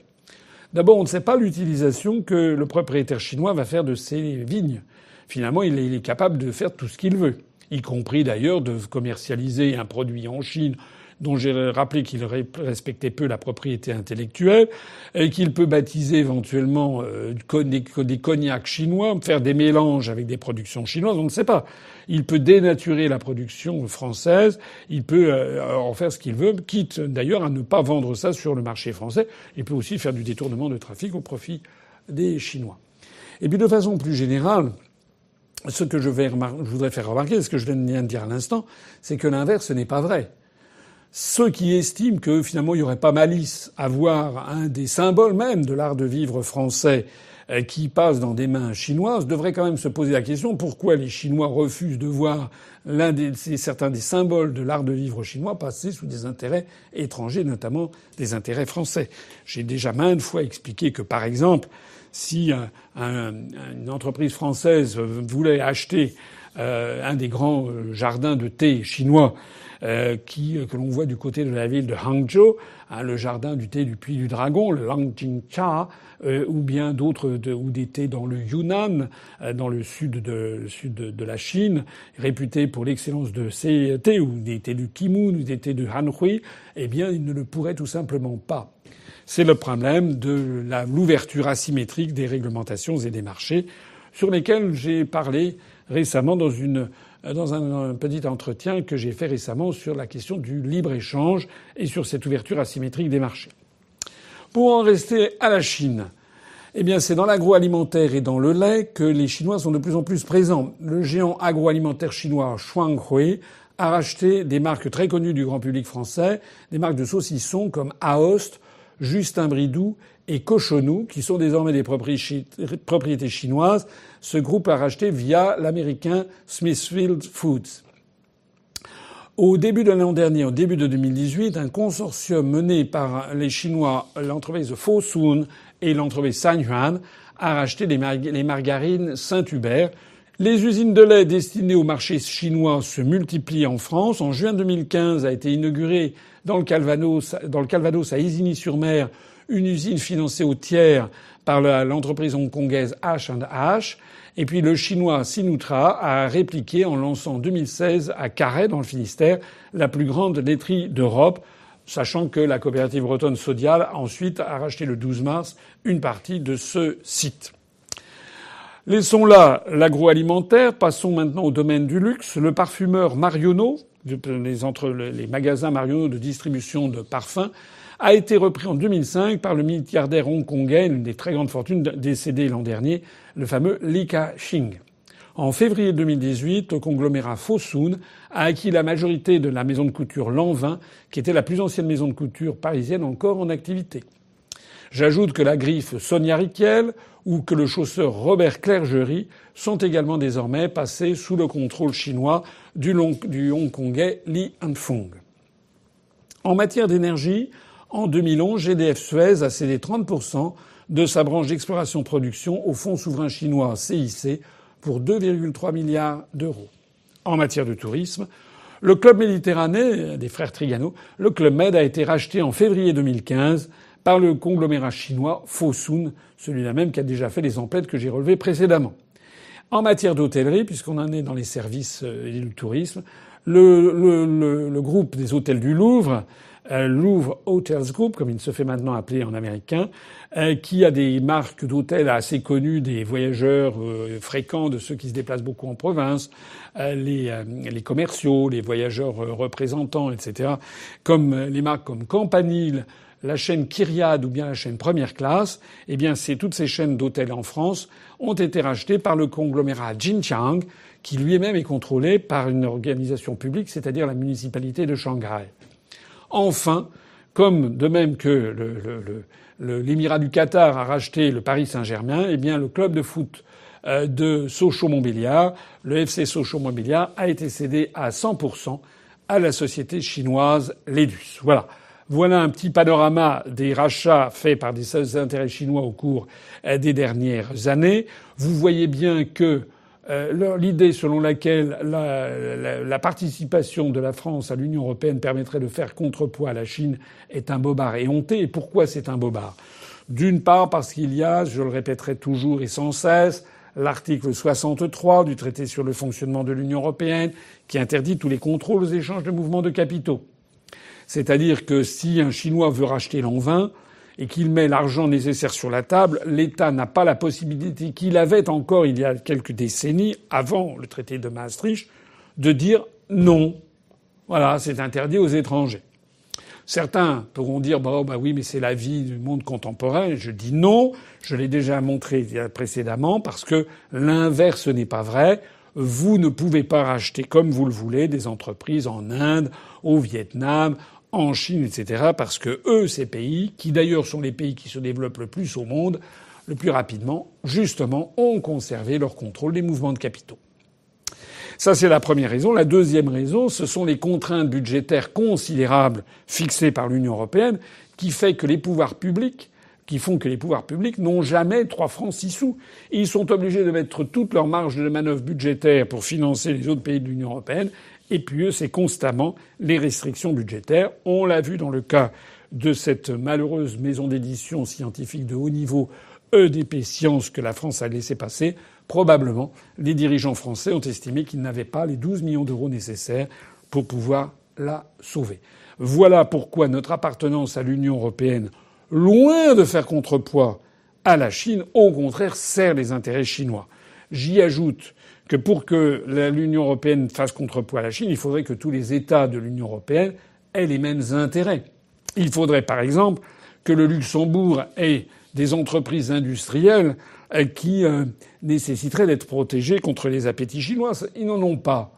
d'abord, on ne sait pas l'utilisation que le propriétaire chinois va faire de ces vignes. Finalement, il est capable de faire tout ce qu'il veut, y compris d'ailleurs de commercialiser un produit en Chine dont j'ai rappelé qu'il respectait peu la propriété intellectuelle, et qu'il peut baptiser éventuellement euh, des, cognacs chinois, faire des mélanges avec des productions chinoises, on ne sait pas. Il peut dénaturer la production française, il peut euh, en faire ce qu'il veut, quitte d'ailleurs à ne pas vendre ça sur le marché français. Il peut aussi faire du détournement de trafic au profit des Chinois. Et puis de façon plus générale, ce que je, vais je voudrais faire remarquer, ce que je viens de dire à l'instant, c'est que l'inverse n'est pas vrai. Ceux qui estiment que finalement il n'y aurait pas malice à voir un des symboles même de l'art de vivre français euh, qui passe dans des mains chinoises devraient quand même se poser la question pourquoi les Chinois refusent de voir l'un des certains des symboles de l'art de vivre chinois passer sous des intérêts étrangers, notamment des intérêts français. J'ai déjà maintes fois expliqué que par exemple si une entreprise française voulait acheter euh, un des grands euh, jardins de thé chinois euh, qui, que l'on voit du côté de la ville de Hangzhou, hein, le jardin du thé du Puy du Dragon, le Langjingcha, euh, ou bien d'autres, ou des thés dans le Yunnan, dans le sud de, sud de, la Chine, réputés pour l'excellence de ces thés, ou des thés du Kimun, ou des thés de Hanhui, eh bien, ils ne le pourraient tout simplement pas. C'est le problème de l'ouverture asymétrique des réglementations et des marchés sur lesquels j'ai parlé récemment dans, une, dans un, petit entretien que j'ai fait récemment sur la question du libre-échange et sur cette ouverture asymétrique des marchés. Pour en rester à la Chine, Eh bien, c'est dans l'agroalimentaire et dans le lait que les Chinois sont de plus en plus présents. Le géant agroalimentaire chinois Shuanghui a racheté des marques très connues du grand public français, des marques de saucissons comme Aoste, Justin Bridou et Cochonou, qui sont désormais des propriétés chinoises. Ce groupe a racheté via l'américain Smithfield Foods. Au début de l'an dernier, au début de 2018, un consortium mené par les Chinois, l'entreprise Fosun et l'entreprise Sanyuan, a racheté les, margarines Saint-Hubert. Les usines de lait destinées au marché chinois se multiplient en France. En juin 2015 a été inaugurée dans le Calvados à Isigny-sur-Mer une usine financée au tiers par l'entreprise hongkongaise H&H. Et puis le chinois Sinutra a répliqué en lançant en 2016 à Carhaix, dans le Finistère, la plus grande laiterie d'Europe, sachant que la coopérative bretonne Sodial ensuite a racheté le 12 mars une partie de ce site. Laissons là l'agroalimentaire, passons maintenant au domaine du luxe. Le parfumeur Marionneau, les, magasins Marionneau de distribution de parfums, a été repris en 2005 par le milliardaire hongkongais, une des très grandes fortunes décédées l'an dernier, le fameux Li Ka-shing. En février 2018, le conglomérat Fosun a acquis la majorité de la maison de couture Lanvin, qui était la plus ancienne maison de couture parisienne encore en activité. J'ajoute que la griffe Sonia Riquel ou que le chausseur Robert Clergerie sont également désormais passés sous le contrôle chinois du, du hongkongais Li Hanfeng. En matière d'énergie, en 2011, GDF Suez a cédé 30% de sa branche d'exploration-production au fonds souverain chinois CIC pour 2,3 milliards d'euros. En matière de tourisme, le club méditerranéen des frères Trigano, le club Med a été racheté en février 2015 par le conglomérat chinois Fosun, celui-là même qui a déjà fait les emplettes que j'ai relevées précédemment. En matière d'hôtellerie, puisqu'on en est dans les services euh, et le tourisme, le, groupe des hôtels du Louvre Louvre Hotels Group, comme il se fait maintenant appeler en américain, euh, qui a des marques d'hôtels assez connues des voyageurs euh, fréquents, de ceux qui se déplacent beaucoup en province, les, commerciaux, les voyageurs représentants, etc., comme les marques comme Campanile, la chaîne Kyriade ou bien la chaîne Première Classe, eh bien, c'est toutes ces chaînes d'hôtels en France ont été rachetées par le conglomérat Jinchang, qui lui-même est contrôlé par une organisation publique, c'est-à-dire la municipalité de Shanghai. Enfin, comme de même que l'émirat du Qatar a racheté le Paris Saint-Germain, eh bien le club de foot euh, de Sochaux-Montbéliard, le FC Sochaux-Montbéliard, a été cédé à 100% à la société chinoise Ledus. Voilà. Voilà un petit panorama des rachats faits par des intérêts chinois au cours euh, des dernières années. Vous voyez bien que euh, l'idée selon laquelle la, participation de la France à l'Union européenne permettrait de faire contrepoids à la Chine est un bobard éhonté. Et pourquoi c'est un bobard? D'une part parce qu'il y a, je le répéterai toujours et sans cesse, l'article 63 du traité sur le fonctionnement de l'Union européenne qui interdit tous les contrôles aux échanges de mouvements de capitaux. C'est-à-dire que si un Chinois veut racheter l'envin, et qu'il met l'argent nécessaire sur la table, l'État n'a pas la possibilité qu'il avait encore il y a quelques décennies, avant le traité de Maastricht, de dire non. Voilà, c'est interdit aux étrangers. Certains pourront dire bah, bah oui, mais c'est la vie du monde contemporain. Je dis non. Je l'ai déjà montré précédemment parce que l'inverse n'est pas vrai. Vous ne pouvez pas racheter comme vous le voulez des entreprises en Inde, au Vietnam, en Chine, etc., parce que eux, ces pays, qui d'ailleurs sont les pays qui se développent le plus au monde, le plus rapidement, justement, ont conservé leur contrôle des mouvements de capitaux. Ça, c'est la première raison. La deuxième raison, ce sont les contraintes budgétaires considérables fixées par l'Union européenne qui fait que les pouvoirs publics qui font que les pouvoirs publics n'ont jamais trois francs six sous. Ils sont obligés de mettre toute leur marge de manœuvre budgétaire pour financer les autres pays de l'Union européenne et puis eux, c'est constamment les restrictions budgétaires. On l'a vu dans le cas de cette malheureuse maison d'édition scientifique de haut niveau EDP Science que la France a laissé passer. Probablement, les dirigeants français ont estimé qu'ils n'avaient pas les 12 millions d'euros nécessaires pour pouvoir la sauver. Voilà pourquoi notre appartenance à l'Union européenne, loin de faire contrepoids à la Chine, au contraire sert les intérêts chinois. J'y ajoute que pour que l'Union européenne fasse contrepoids à la Chine, il faudrait que tous les États de l'Union européenne aient les mêmes intérêts. Il faudrait, par exemple, que le Luxembourg ait des entreprises industrielles euh, qui euh, nécessiteraient d'être protégées contre les appétits chinois. Ils n'en ont pas.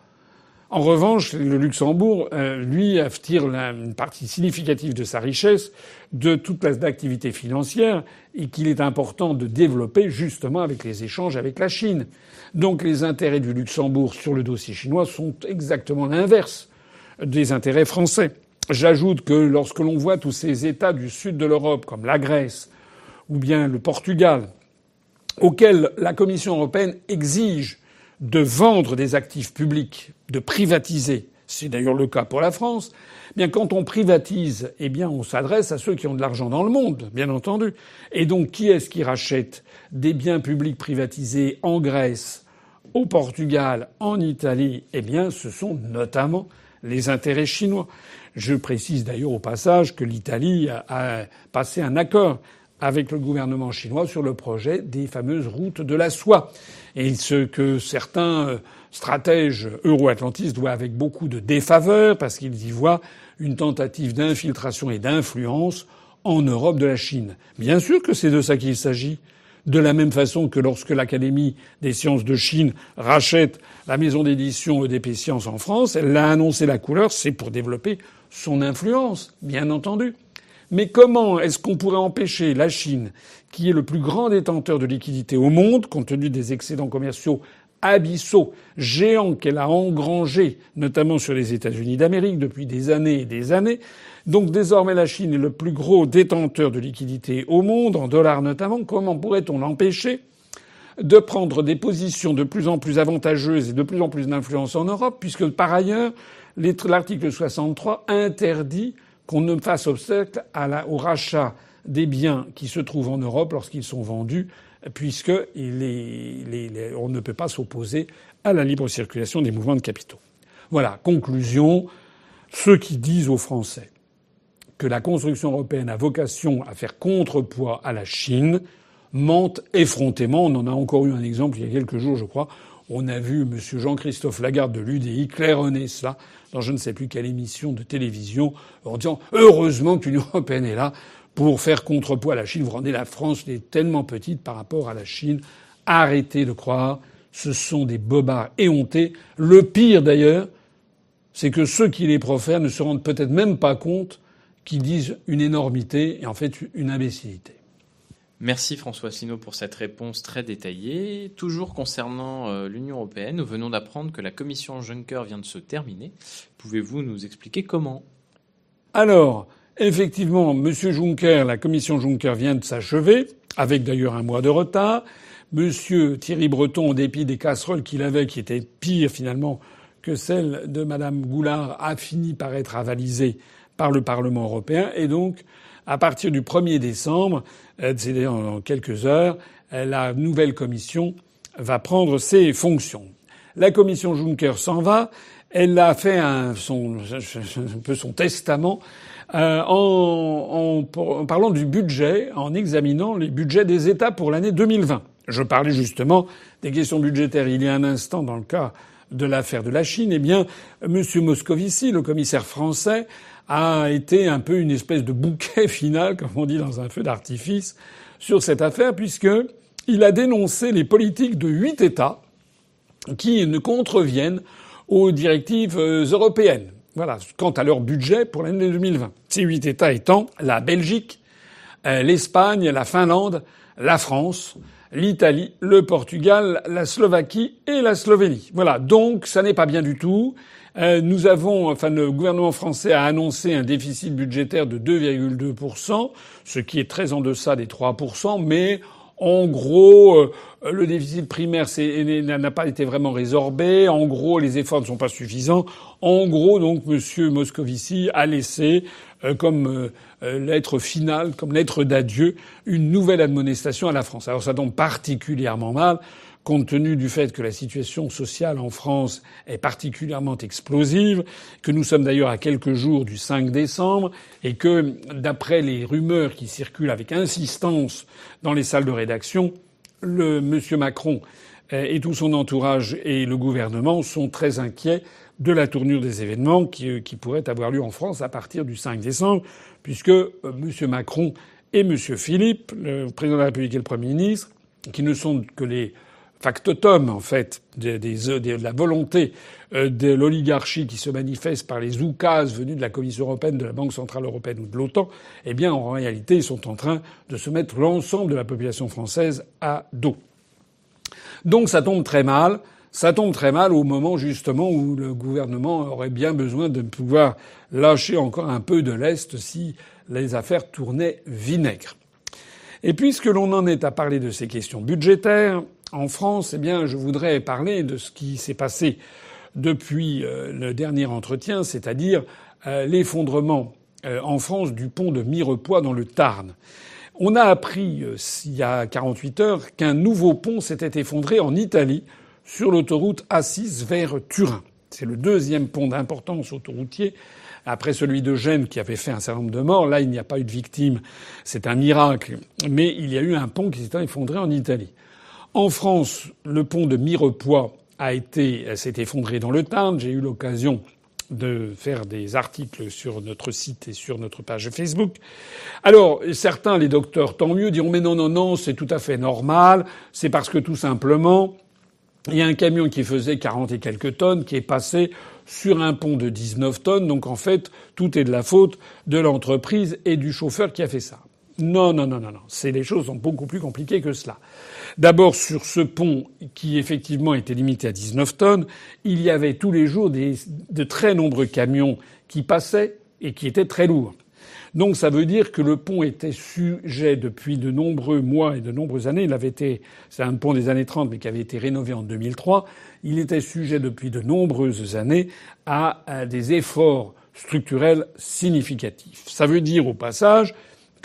En revanche, le Luxembourg, euh, lui, tire une partie significative de sa richesse de toute l'activité financière et qu'il est important de développer justement avec les échanges avec la Chine. Donc les intérêts du Luxembourg sur le dossier chinois sont exactement l'inverse des intérêts français. J'ajoute que lorsque l'on voit tous ces États du sud de l'Europe, comme la Grèce ou bien le Portugal, auxquels la Commission européenne exige de vendre des actifs publics, de privatiser, c'est d'ailleurs le cas pour la France, eh bien quand on privatise, eh bien on s'adresse à ceux qui ont de l'argent dans le monde, bien entendu. Et donc qui est-ce qui rachète des biens publics privatisés en Grèce, au Portugal, en Italie? Eh bien ce sont notamment les intérêts chinois. Je précise d'ailleurs au passage que l'Italie a passé un accord avec le gouvernement chinois sur le projet des fameuses routes de la soie. Et ce que certains euh, stratèges euro-atlantistes voient avec beaucoup de défaveur parce qu'ils y voient une tentative d'infiltration et d'influence en Europe de la Chine. Bien sûr que c'est de ça qu'il s'agit. De la même façon que lorsque l'Académie des sciences de Chine rachète la maison d'édition EDP Sciences en France, elle a annoncé la couleur, c'est pour développer son influence, bien entendu. Mais comment est-ce qu'on pourrait empêcher la Chine, qui est le plus grand détenteur de liquidités au monde, compte tenu des excédents commerciaux abyssaux, géants qu'elle a engrangés, notamment sur les États-Unis d'Amérique depuis des années et des années. Donc désormais la Chine est le plus gros détenteur de liquidités au monde, en dollars notamment. Comment pourrait-on l'empêcher de prendre des positions de plus en plus avantageuses et de plus en plus d'influence en Europe, puisque par ailleurs, l'article 63 interdit qu'on ne fasse obstacle au rachat des biens qui se trouvent en Europe lorsqu'ils sont vendus, puisque on ne peut pas s'opposer à la libre circulation des mouvements de capitaux. Voilà, conclusion. Ceux qui disent aux Français que la construction européenne a vocation à faire contrepoids à la Chine mentent effrontément. On en a encore eu un exemple il y a quelques jours, je crois. On a vu M. Jean-Christophe Lagarde de l'UDI claironner cela dans je ne sais plus quelle émission de télévision en disant heureusement que l'Union européenne est là pour faire contrepoids à la Chine. Vous rendez la France tellement petite par rapport à la Chine. Arrêtez de croire. Ce sont des bobards éhontés. Le pire d'ailleurs, c'est que ceux qui les profèrent ne se rendent peut-être même pas compte qu'ils disent une énormité et en fait une imbécilité. Merci François Sino pour cette réponse très détaillée. Toujours concernant euh, l'Union européenne, nous venons d'apprendre que la commission Juncker vient de se terminer. Pouvez-vous nous expliquer comment? Alors, effectivement, Monsieur Juncker, la commission Juncker vient de s'achever, avec d'ailleurs un mois de retard. Monsieur Thierry Breton, en dépit des casseroles qu'il avait, qui étaient pires finalement que celles de Madame Goulard, a fini par être avalisé par le Parlement européen et donc à partir du 1er décembre, euh, c'est-à-dire dans quelques heures, euh, la nouvelle commission va prendre ses fonctions. La commission Juncker s'en va. Elle a fait un, son, un peu son testament euh, en, en, parlant du budget, en examinant les budgets des États pour l'année 2020. Je parlais justement des questions budgétaires il y a un instant dans le cas de l'affaire de la Chine. Eh bien, M. Moscovici, le commissaire français, a été un peu une espèce de bouquet final, comme on dit dans un feu d'artifice, sur cette affaire, puisqu'il a dénoncé les politiques de huit États qui ne contreviennent aux directives euh, européennes. Voilà, quant à leur budget pour l'année 2020. Ces huit États étant la Belgique, euh, l'Espagne, la Finlande, la France, l'Italie, le Portugal, la Slovaquie et la Slovénie. Voilà, donc ça n'est pas bien du tout. Euh, nous avons, enfin, le gouvernement français a annoncé un déficit budgétaire de 2,2%, ce qui est très en deçà des 3%, mais en gros, euh, le déficit primaire n'a pas été vraiment résorbé. En gros, les efforts ne sont pas suffisants. En gros, donc, M. Moscovici a laissé euh, comme lettre finale, comme lettre d'adieu, une nouvelle admonestation à la France. Alors ça tombe particulièrement mal compte tenu du fait que la situation sociale en France est particulièrement explosive, que nous sommes d'ailleurs à quelques jours du 5 décembre, et que, d'après les rumeurs qui circulent avec insistance dans les salles de rédaction, le monsieur Macron et tout son entourage et le gouvernement sont très inquiets de la tournure des événements qui, qui pourraient avoir lieu en France à partir du 5 décembre, puisque euh, M. Macron et M. Philippe, le président de la République et le Premier ministre, qui ne sont que les factotum en fait de, la volonté euh, de l'oligarchie qui se manifeste par les oukases venus de la Commission européenne, de la Banque centrale européenne ou de l'OTAN, eh bien en réalité ils sont en train de se mettre l'ensemble de la population française à dos. Donc ça tombe très mal. Ça tombe très mal au moment justement où le gouvernement aurait bien besoin de pouvoir lâcher encore un peu de lest si les affaires tournaient vinaigre. Et puisque l'on en est à parler de ces questions budgétaires, en France, eh bien, je voudrais parler de ce qui s'est passé depuis euh, le dernier entretien, c'est-à-dire euh, l'effondrement euh, en France du pont de Mirepoix dans le Tarn. On a appris il y a 48 heures qu'un nouveau pont s'était effondré en Italie sur l'autoroute A6 vers Turin. C'est le deuxième pont d'importance autoroutier après celui de Gênes qui avait fait un certain nombre de morts. Là, il n'y a pas eu de victimes. C'est un miracle. Mais il y a eu un pont qui s'est effondré en Italie. En France, le pont de Mirepoix a été, s'est effondré dans le Tarn. J'ai eu l'occasion de faire des articles sur notre site et sur notre page Facebook. Alors, certains, les docteurs, tant mieux, diront mais non, non, non, c'est tout à fait normal. C'est parce que tout simplement, il y a un camion qui faisait 40 et quelques tonnes qui est passé sur un pont de 19 tonnes. Donc, en fait, tout est de la faute de l'entreprise et du chauffeur qui a fait ça. Non, non, non, non, non. C'est les choses sont beaucoup plus compliquées que cela. D'abord, sur ce pont qui effectivement était limité à 19 tonnes, il y avait tous les jours des, de très nombreux camions qui passaient et qui étaient très lourds. Donc ça veut dire que le pont était sujet depuis de nombreux mois et de nombreuses années. Il avait été, c'est un pont des années 30 mais qui avait été rénové en 2003. Il était sujet depuis de nombreuses années à des efforts structurels significatifs. Ça veut dire au passage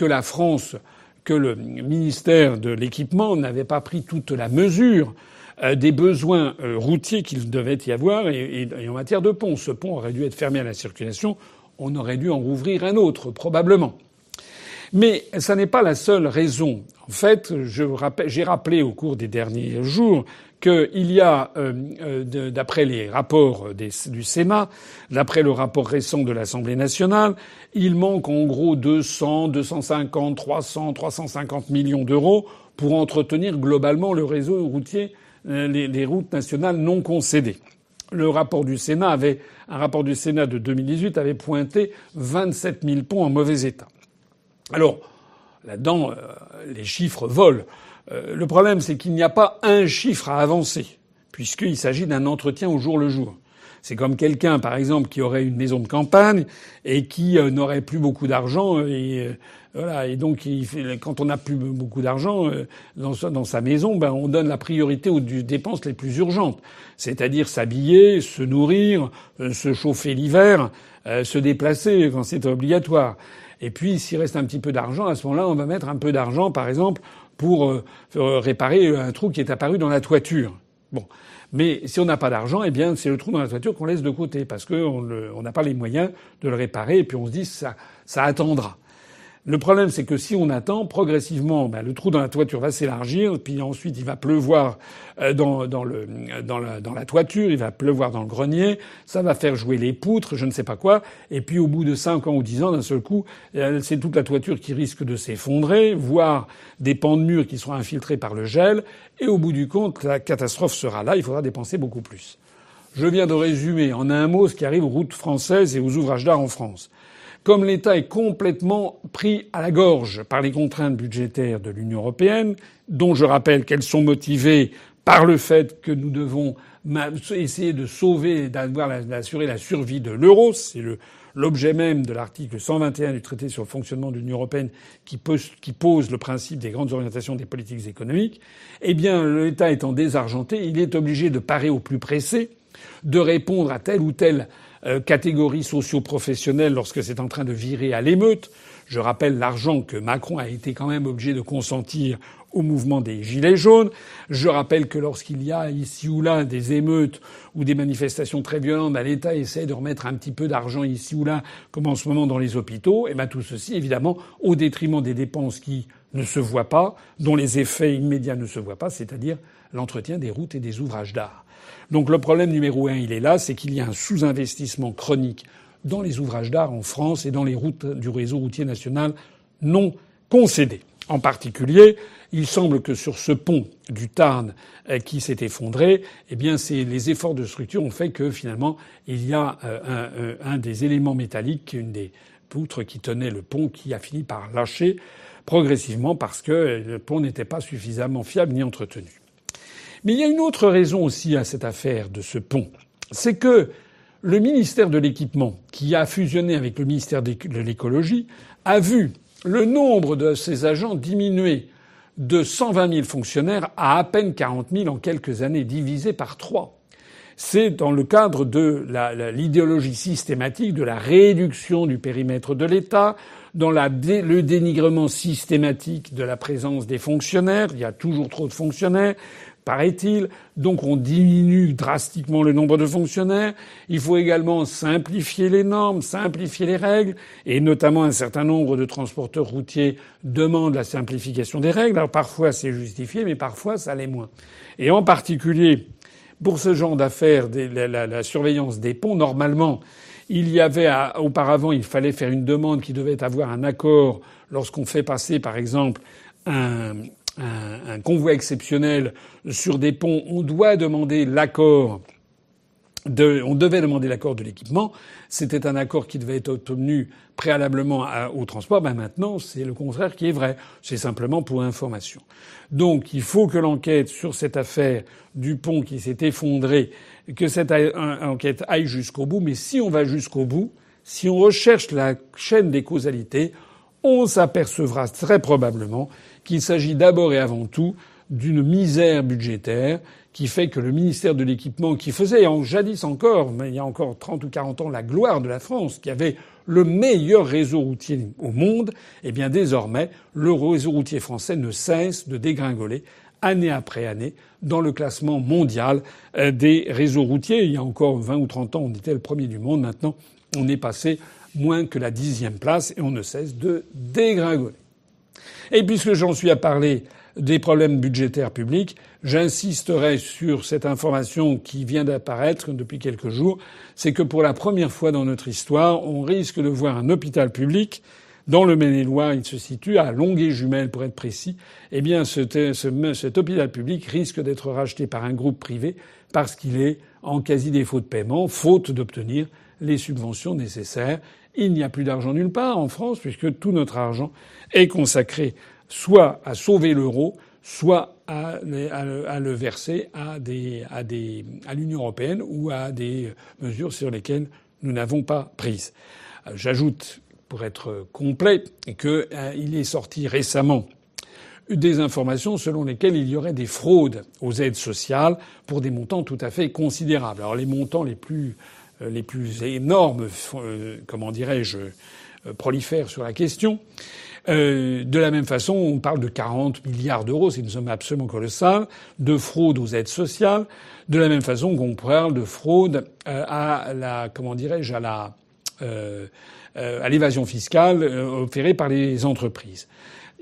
que la France, que le ministère de l'équipement n'avait pas pris toute la mesure euh, des besoins euh, routiers qu'il devait y avoir et, en matière de pont. Ce pont aurait dû être fermé à la circulation. On aurait dû en rouvrir un autre, probablement. Mais ça n'est pas la seule raison. En fait, j'ai rappelé au cours des derniers jours qu'il y a, euh, euh, d'après les rapports du Sénat, d'après le rapport récent de l'Assemblée nationale, il manque en gros 200, 250, 300, 350 millions d'euros pour entretenir globalement le réseau routier, euh, les, routes nationales non concédées. Le rapport du Sénat avait, un rapport du Sénat de 2018 avait pointé 27 000 ponts en mauvais état. Alors, là-dedans, les chiffres volent. Euh, le problème, c'est qu'il n'y a pas un chiffre à avancer, puisqu'il s'agit d'un entretien au jour le jour. C'est comme quelqu'un, par exemple, qui aurait une maison de campagne et qui euh, n'aurait plus beaucoup d'argent euh, et voilà. Et donc, quand on n'a plus beaucoup d'argent dans, dans, sa maison, ben on donne la priorité aux dépenses les plus urgentes, c'est-à-dire s'habiller, se nourrir, se chauffer l'hiver, se déplacer quand c'est obligatoire. Et puis, s'il reste un petit peu d'argent, à ce moment-là, on va mettre un peu d'argent, par exemple, pour euh, réparer un trou qui est apparu dans la toiture. Bon. Mais si on n'a pas d'argent, eh bien, c'est le trou dans la toiture qu'on laisse de côté parce qu'on n'a pas les moyens de le réparer et puis on se dit ça, ça attendra. Le problème, c'est que si on attend, progressivement, ben, le trou dans la toiture va s'élargir, puis ensuite il va pleuvoir euh, dans, la, toiture, il va pleuvoir dans le grenier, ça va faire jouer les poutres, je ne sais pas quoi, et puis au bout de 5 ans ou 10 ans, d'un seul coup, euh, c'est toute la toiture qui risque de s'effondrer, voire des pans de murs qui seront infiltrés par le gel, et au bout du compte, la catastrophe sera là, il faudra dépenser beaucoup plus. Je viens de résumer en un mot ce qui arrive aux routes françaises et aux ouvrages d'art en France. Comme l'État est complètement pris à la gorge par les contraintes budgétaires de l'Union européenne, dont je rappelle qu'elles sont motivées par le fait que nous devons essayer de sauver, d'assurer la survie de l'euro, c'est l'objet même de l'article 121 du traité sur le fonctionnement de l'Union européenne qui pose, le principe des grandes orientations des politiques économiques, eh bien, l'État étant désargenté, il est obligé de parer au plus pressé, de répondre à tel ou tel euh, catégories socio-professionnelles lorsque c'est en train de virer à l'émeute. Je rappelle l'argent que Macron a été quand même obligé de consentir au mouvement des Gilets jaunes. Je rappelle que lorsqu'il y a ici ou là des émeutes ou des manifestations très violentes, bah, l'État essaie de remettre un petit peu d'argent ici ou là, comme en ce moment dans les hôpitaux. Et ben tout ceci, évidemment, au détriment des dépenses qui ne se voient pas, dont les effets immédiats ne se voient pas, c'est-à-dire l'entretien des routes et des ouvrages d'art. Donc le problème numéro un, il est là, c'est qu'il y a un sous-investissement chronique dans les ouvrages d'art en France et dans les routes du réseau routier national non concédé. En particulier, il semble que sur ce pont du Tarn euh, qui s'est effondré, eh bien, c'est les efforts de structure ont fait que finalement, il y a euh, un, un, des éléments métalliques, une des poutres qui tenait le pont, qui a fini par lâcher progressivement parce que le pont n'était pas suffisamment fiable ni entretenu. Mais il y a une autre raison aussi à cette affaire de ce pont, c'est que le ministère de l'équipement, qui a fusionné avec le ministère de l'écologie, a vu le nombre de ses agents diminuer de 120 000 fonctionnaires à à peine 40 000 en quelques années, divisé par trois. C'est dans le cadre de l'idéologie systématique de la réduction du périmètre de l'État, dans le dénigrement systématique de la présence des fonctionnaires. Il y a toujours trop de fonctionnaires paraît-il. Donc on diminue drastiquement le nombre de fonctionnaires. Il faut également simplifier les normes, simplifier les règles, et notamment un certain nombre de transporteurs routiers demandent la simplification des règles. Alors parfois c'est justifié, mais parfois ça l'est moins. Et en particulier pour ce genre d'affaires, la, la, la, surveillance des ponts, normalement, il y avait auparavant, il fallait faire une demande qui devait avoir un accord lorsqu'on fait passer, par exemple, un, un, convoi exceptionnel sur des ponts, on doit demander l'accord de, on devait demander l'accord de l'équipement. C'était un accord qui devait être obtenu préalablement au transport. Ben maintenant, c'est le contraire qui est vrai. C'est simplement pour information. Donc, il faut que l'enquête sur cette affaire du pont qui s'est effondré, que cette enquête aille jusqu'au bout. Mais si on va jusqu'au bout, si on recherche la chaîne des causalités, on s'apercevra très probablement qu'il s'agit d'abord et avant tout d'une misère budgétaire qui fait que le ministère de l'équipement, qui faisait en jadis encore, mais il y a encore 30 ou 40 ans, la gloire de la France, qui avait le meilleur réseau routier au monde, eh bien désormais, le réseau routier français ne cesse de dégringoler année après année dans le classement mondial euh, des réseaux routiers. Il y a encore 20 ou 30 ans, on était le premier du monde. Maintenant, on est passé moins que la dixième place et on ne cesse de dégringoler. Et puisque j'en suis à parler des problèmes budgétaires publics, j'insisterai sur cette information qui vient d'apparaître depuis quelques jours, c'est que pour la première fois dans notre histoire, on risque de voir un hôpital public dans le Maine-et-Loire, il se situe à Longuet-Jumelles pour être précis. Eh bien, cet, hôpital public risque d'être racheté par un groupe privé parce qu'il est en quasi défaut de paiement, faute d'obtenir les subventions nécessaires. Il n'y a plus d'argent nulle part en France puisque tout notre argent est consacré soit à sauver l'euro, soit à, le verser à, l'Union européenne ou à des mesures sur lesquelles nous n'avons pas prises. J'ajoute, pour être complet, qu'il euh, est sorti récemment des informations selon lesquelles il y aurait des fraudes aux aides sociales pour des montants tout à fait considérables. Alors les montants les plus les plus énormes, euh, comment dirais-je, prolifèrent sur la question. Euh, de la même façon, on parle de 40 milliards d'euros, c'est une somme absolument colossale, de fraude aux aides sociales. De la même façon qu'on parle de fraude euh, à la, comment dirais-je, à la, euh, à l'évasion fiscale opérée par les entreprises.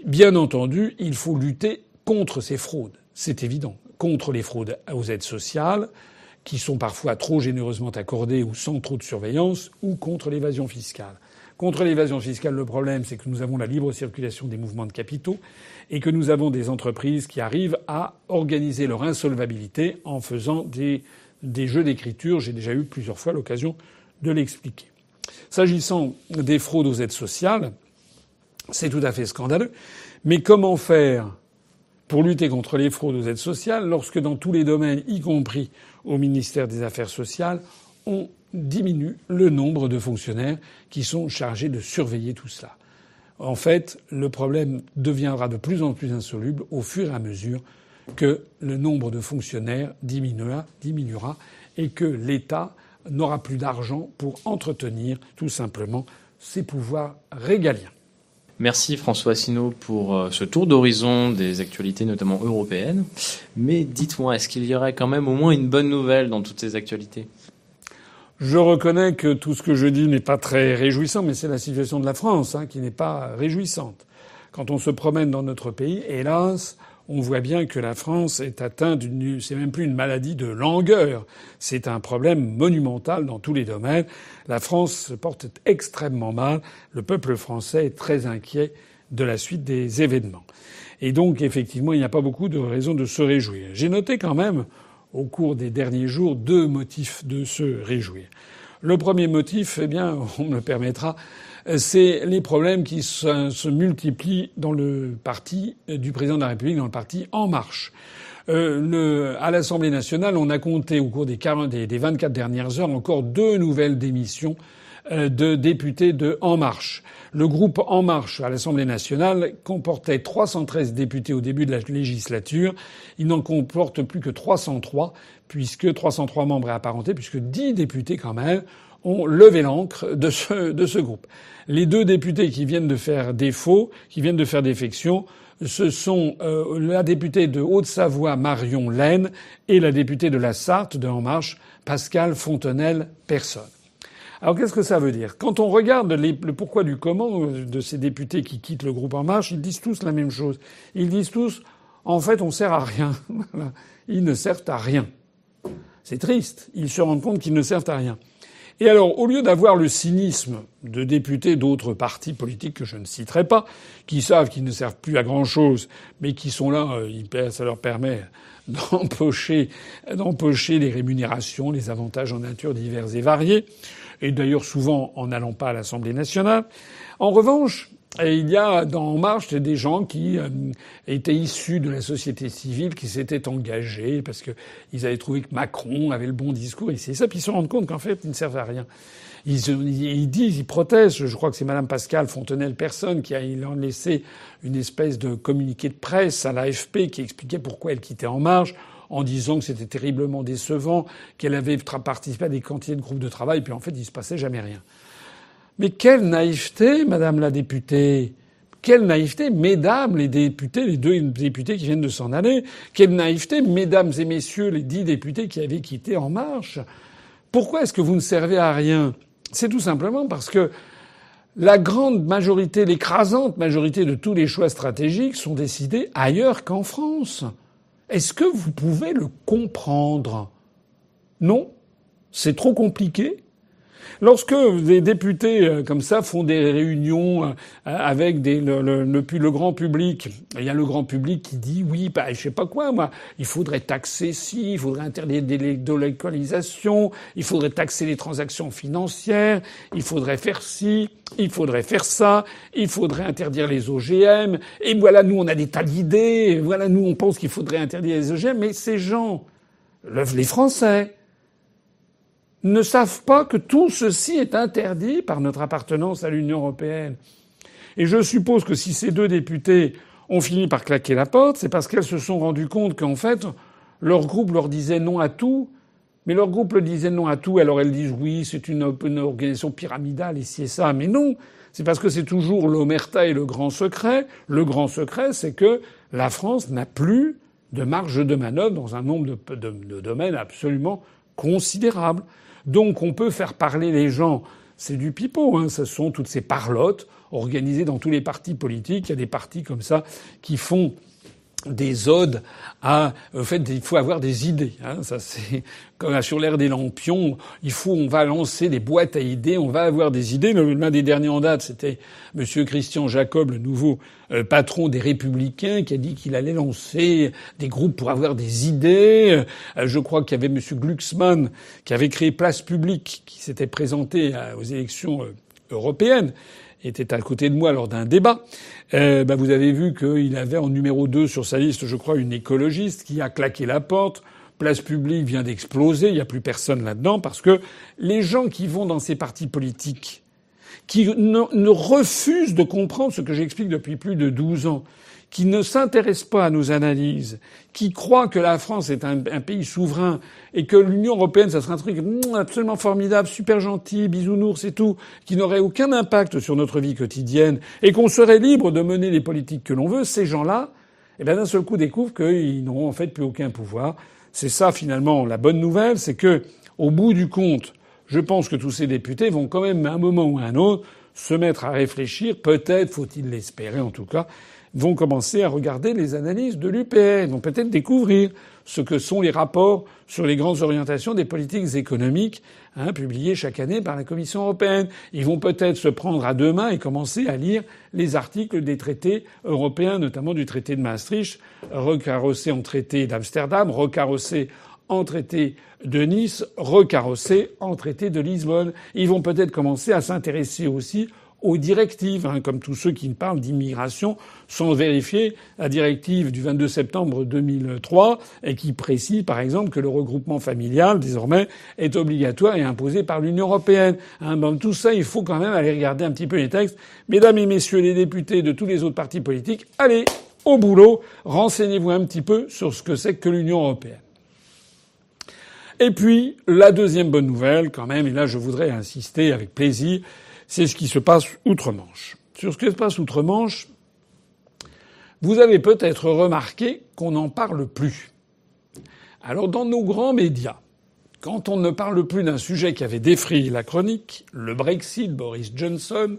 Bien entendu, il faut lutter contre ces fraudes. C'est évident. Contre les fraudes aux aides sociales, qui sont parfois trop généreusement accordées ou sans trop de surveillance, ou contre l'évasion fiscale. Contre l'évasion fiscale, le problème, c'est que nous avons la libre circulation des mouvements de capitaux et que nous avons des entreprises qui arrivent à organiser leur insolvabilité en faisant des, des jeux d'écriture. J'ai déjà eu plusieurs fois l'occasion de l'expliquer. S'agissant des fraudes aux aides sociales, c'est tout à fait scandaleux. Mais comment faire pour lutter contre les fraudes aux aides sociales lorsque dans tous les domaines, y compris au ministère des Affaires sociales, on diminue le nombre de fonctionnaires qui sont chargés de surveiller tout cela. En fait, le problème deviendra de plus en plus insoluble au fur et à mesure que le nombre de fonctionnaires diminuera, et que l'État n'aura plus d'argent pour entretenir tout simplement ses pouvoirs régaliens. Merci François Asselineau pour euh, ce tour d'horizon des actualités notamment européennes. Mais dites-moi, est-ce qu'il y aurait quand même au moins une bonne nouvelle dans toutes ces actualités? Je reconnais que tout ce que je dis n'est pas très réjouissant, mais c'est la situation de la France hein, qui n'est pas réjouissante. Quand on se promène dans notre pays, hélas, on voit bien que la France est atteinte d'une, c'est même plus une maladie de langueur, c'est un problème monumental dans tous les domaines. La France se porte extrêmement mal. Le peuple français est très inquiet de la suite des événements. Et donc, effectivement, il n'y a pas beaucoup de raisons de se réjouir. J'ai noté quand même, au cours des derniers jours, deux motifs de se réjouir. Le premier motif, eh bien, on me permettra, c'est les problèmes qui se, multiplient dans le parti du président de la République, dans le parti En Marche. Euh, le, à l'Assemblée nationale, on a compté au cours des, 40, des, des 24 dernières heures encore deux nouvelles démissions euh, de députés de En Marche. Le groupe En Marche à l'Assemblée nationale comportait 313 députés au début de la législature. Il n'en comporte plus que 303, puisque 303 membres apparentés, puisque 10 députés quand même ont levé l'encre de ce, de ce groupe. Les deux députés qui viennent de faire défaut, qui viennent de faire défection, ce sont euh, la députée de Haute-Savoie Marion Laine et la députée de la Sarthe de En Marche Pascal Fontenelle Personne. Alors qu'est-ce que ça veut dire? Quand on regarde le pourquoi du comment de ces députés qui quittent le groupe En Marche, ils disent tous la même chose. Ils disent tous en fait on sert à rien. ils ne servent à rien. C'est triste. Ils se rendent compte qu'ils ne servent à rien. Et alors, au lieu d'avoir le cynisme de députés d'autres partis politiques que je ne citerai pas, qui savent qu'ils ne servent plus à grand chose, mais qui sont là, euh, ça leur permet d'empocher, d'empocher les rémunérations, les avantages en nature divers et variés, et d'ailleurs souvent en n'allant pas à l'Assemblée nationale. En revanche, et il y a dans En Marche des gens qui euh, étaient issus de la société civile, qui s'étaient engagés parce qu'ils avaient trouvé que Macron avait le bon discours, et c'est ça, puis ils se rendent compte qu'en fait, ils ne servent à rien. Ils, ils, disent, ils protestent. Je crois que c'est Madame Pascal Fontenelle personne qui a laissé une espèce de communiqué de presse à l'AFP qui expliquait pourquoi elle quittait En Marche en disant que c'était terriblement décevant, qu'elle avait participé à des quantités de groupes de travail, puis en fait, il se passait jamais rien. Mais quelle naïveté, Madame la députée quelle naïveté, mesdames les députés, les deux députés qui viennent de s'en aller. Quelle naïveté, mesdames et messieurs les dix députés qui avaient quitté En Marche. Pourquoi est-ce que vous ne servez à rien? C'est tout simplement parce que la grande majorité, l'écrasante majorité de tous les choix stratégiques sont décidés ailleurs qu'en France. Est-ce que vous pouvez le comprendre? Non C'est trop compliqué Lorsque des députés euh, comme ça font des réunions euh, avec le, grand public, il y a le grand public qui dit oui, bah, je sais pas quoi, moi, il faudrait taxer ci, il faudrait interdire des délocalisations, il faudrait taxer les transactions financières, il faudrait faire ci, il faudrait faire ça, il faudrait interdire les OGM, et voilà, nous, on a des tas d'idées, voilà, nous, on pense qu'il faudrait interdire les OGM, mais ces gens, les Français, ne savent pas que tout ceci est interdit par notre appartenance à l'Union européenne. Et je suppose que si ces deux députés ont fini par claquer la porte, c'est parce qu'elles se sont rendues compte qu'en fait, leur groupe leur disait non à tout, mais leur groupe leur disait non à tout, alors elles disent oui, c'est une, organisation pyramidale, ici et ça, mais non, c'est parce que c'est toujours l'omerta et le grand secret. Le grand secret, c'est que la France n'a plus de marge de manœuvre dans un nombre de, domaines absolument considérables. Donc on peut faire parler les gens. C'est du pipeau, hein. Ce sont toutes ces parlottes organisées dans tous les partis politiques. Il y a des partis comme ça qui font des odes à au fait il faut avoir des idées hein, ça c'est comme sur l'air des lampions il faut on va lancer des boîtes à idées on va avoir des idées. L'un des derniers en date c'était monsieur Christian Jacob le nouveau euh, patron des républicains qui a dit qu'il allait lancer des groupes pour avoir des idées. Euh, je crois qu'il y avait monsieur Glucksmann qui avait créé Place Publique qui s'était présenté aux élections euh, européennes était à côté de moi lors d'un débat, euh, bah vous avez vu qu'il avait en numéro 2 sur sa liste, je crois, une écologiste qui a claqué la porte. Place publique vient d'exploser, il n'y a plus personne là-dedans, parce que les gens qui vont dans ces partis politiques, qui ne, refusent de comprendre ce que j'explique depuis plus de 12 ans, qui ne s'intéressent pas à nos analyses, qui croient que la France est un, pays souverain et que l'Union européenne, ça serait un truc absolument formidable, super gentil, bisounours et tout, qui n'aurait aucun impact sur notre vie quotidienne et qu'on serait libre de mener les politiques que l'on veut, ces gens-là, eh bien d'un seul coup découvrent qu'ils n'auront en fait plus aucun pouvoir. C'est ça finalement la bonne nouvelle, c'est que au bout du compte, je pense que tous ces députés vont quand même à un moment ou à un autre se mettre à réfléchir, peut-être faut-il l'espérer en tout cas, vont commencer à regarder les analyses de l'UPR, vont peut-être découvrir ce que sont les rapports sur les grandes orientations des politiques économiques hein, publiés chaque année par la Commission européenne. Ils vont peut-être se prendre à deux mains et commencer à lire les articles des traités européens, notamment du traité de Maastricht, recarrossé en traité d'Amsterdam, recarrossé en traité de Nice, recarrossé en traité de Lisbonne. Ils vont peut-être commencer à s'intéresser aussi aux directives, hein, comme tous ceux qui parlent d'immigration sans vérifier la directive du 22 septembre 2003 et qui précise par exemple que le regroupement familial désormais est obligatoire et imposé par l'Union européenne. Hein, tout ça, il faut quand même aller regarder un petit peu les textes. Mesdames et messieurs les députés de tous les autres partis politiques, allez au boulot, renseignez-vous un petit peu sur ce que c'est que l'Union européenne. Et puis, la deuxième bonne nouvelle, quand même, et là je voudrais insister avec plaisir, c'est ce qui se passe outre-Manche. Sur ce qui se passe outre-Manche, vous avez peut-être remarqué qu'on n'en parle plus. Alors dans nos grands médias, quand on ne parle plus d'un sujet qui avait défrayé la chronique, le Brexit, Boris Johnson,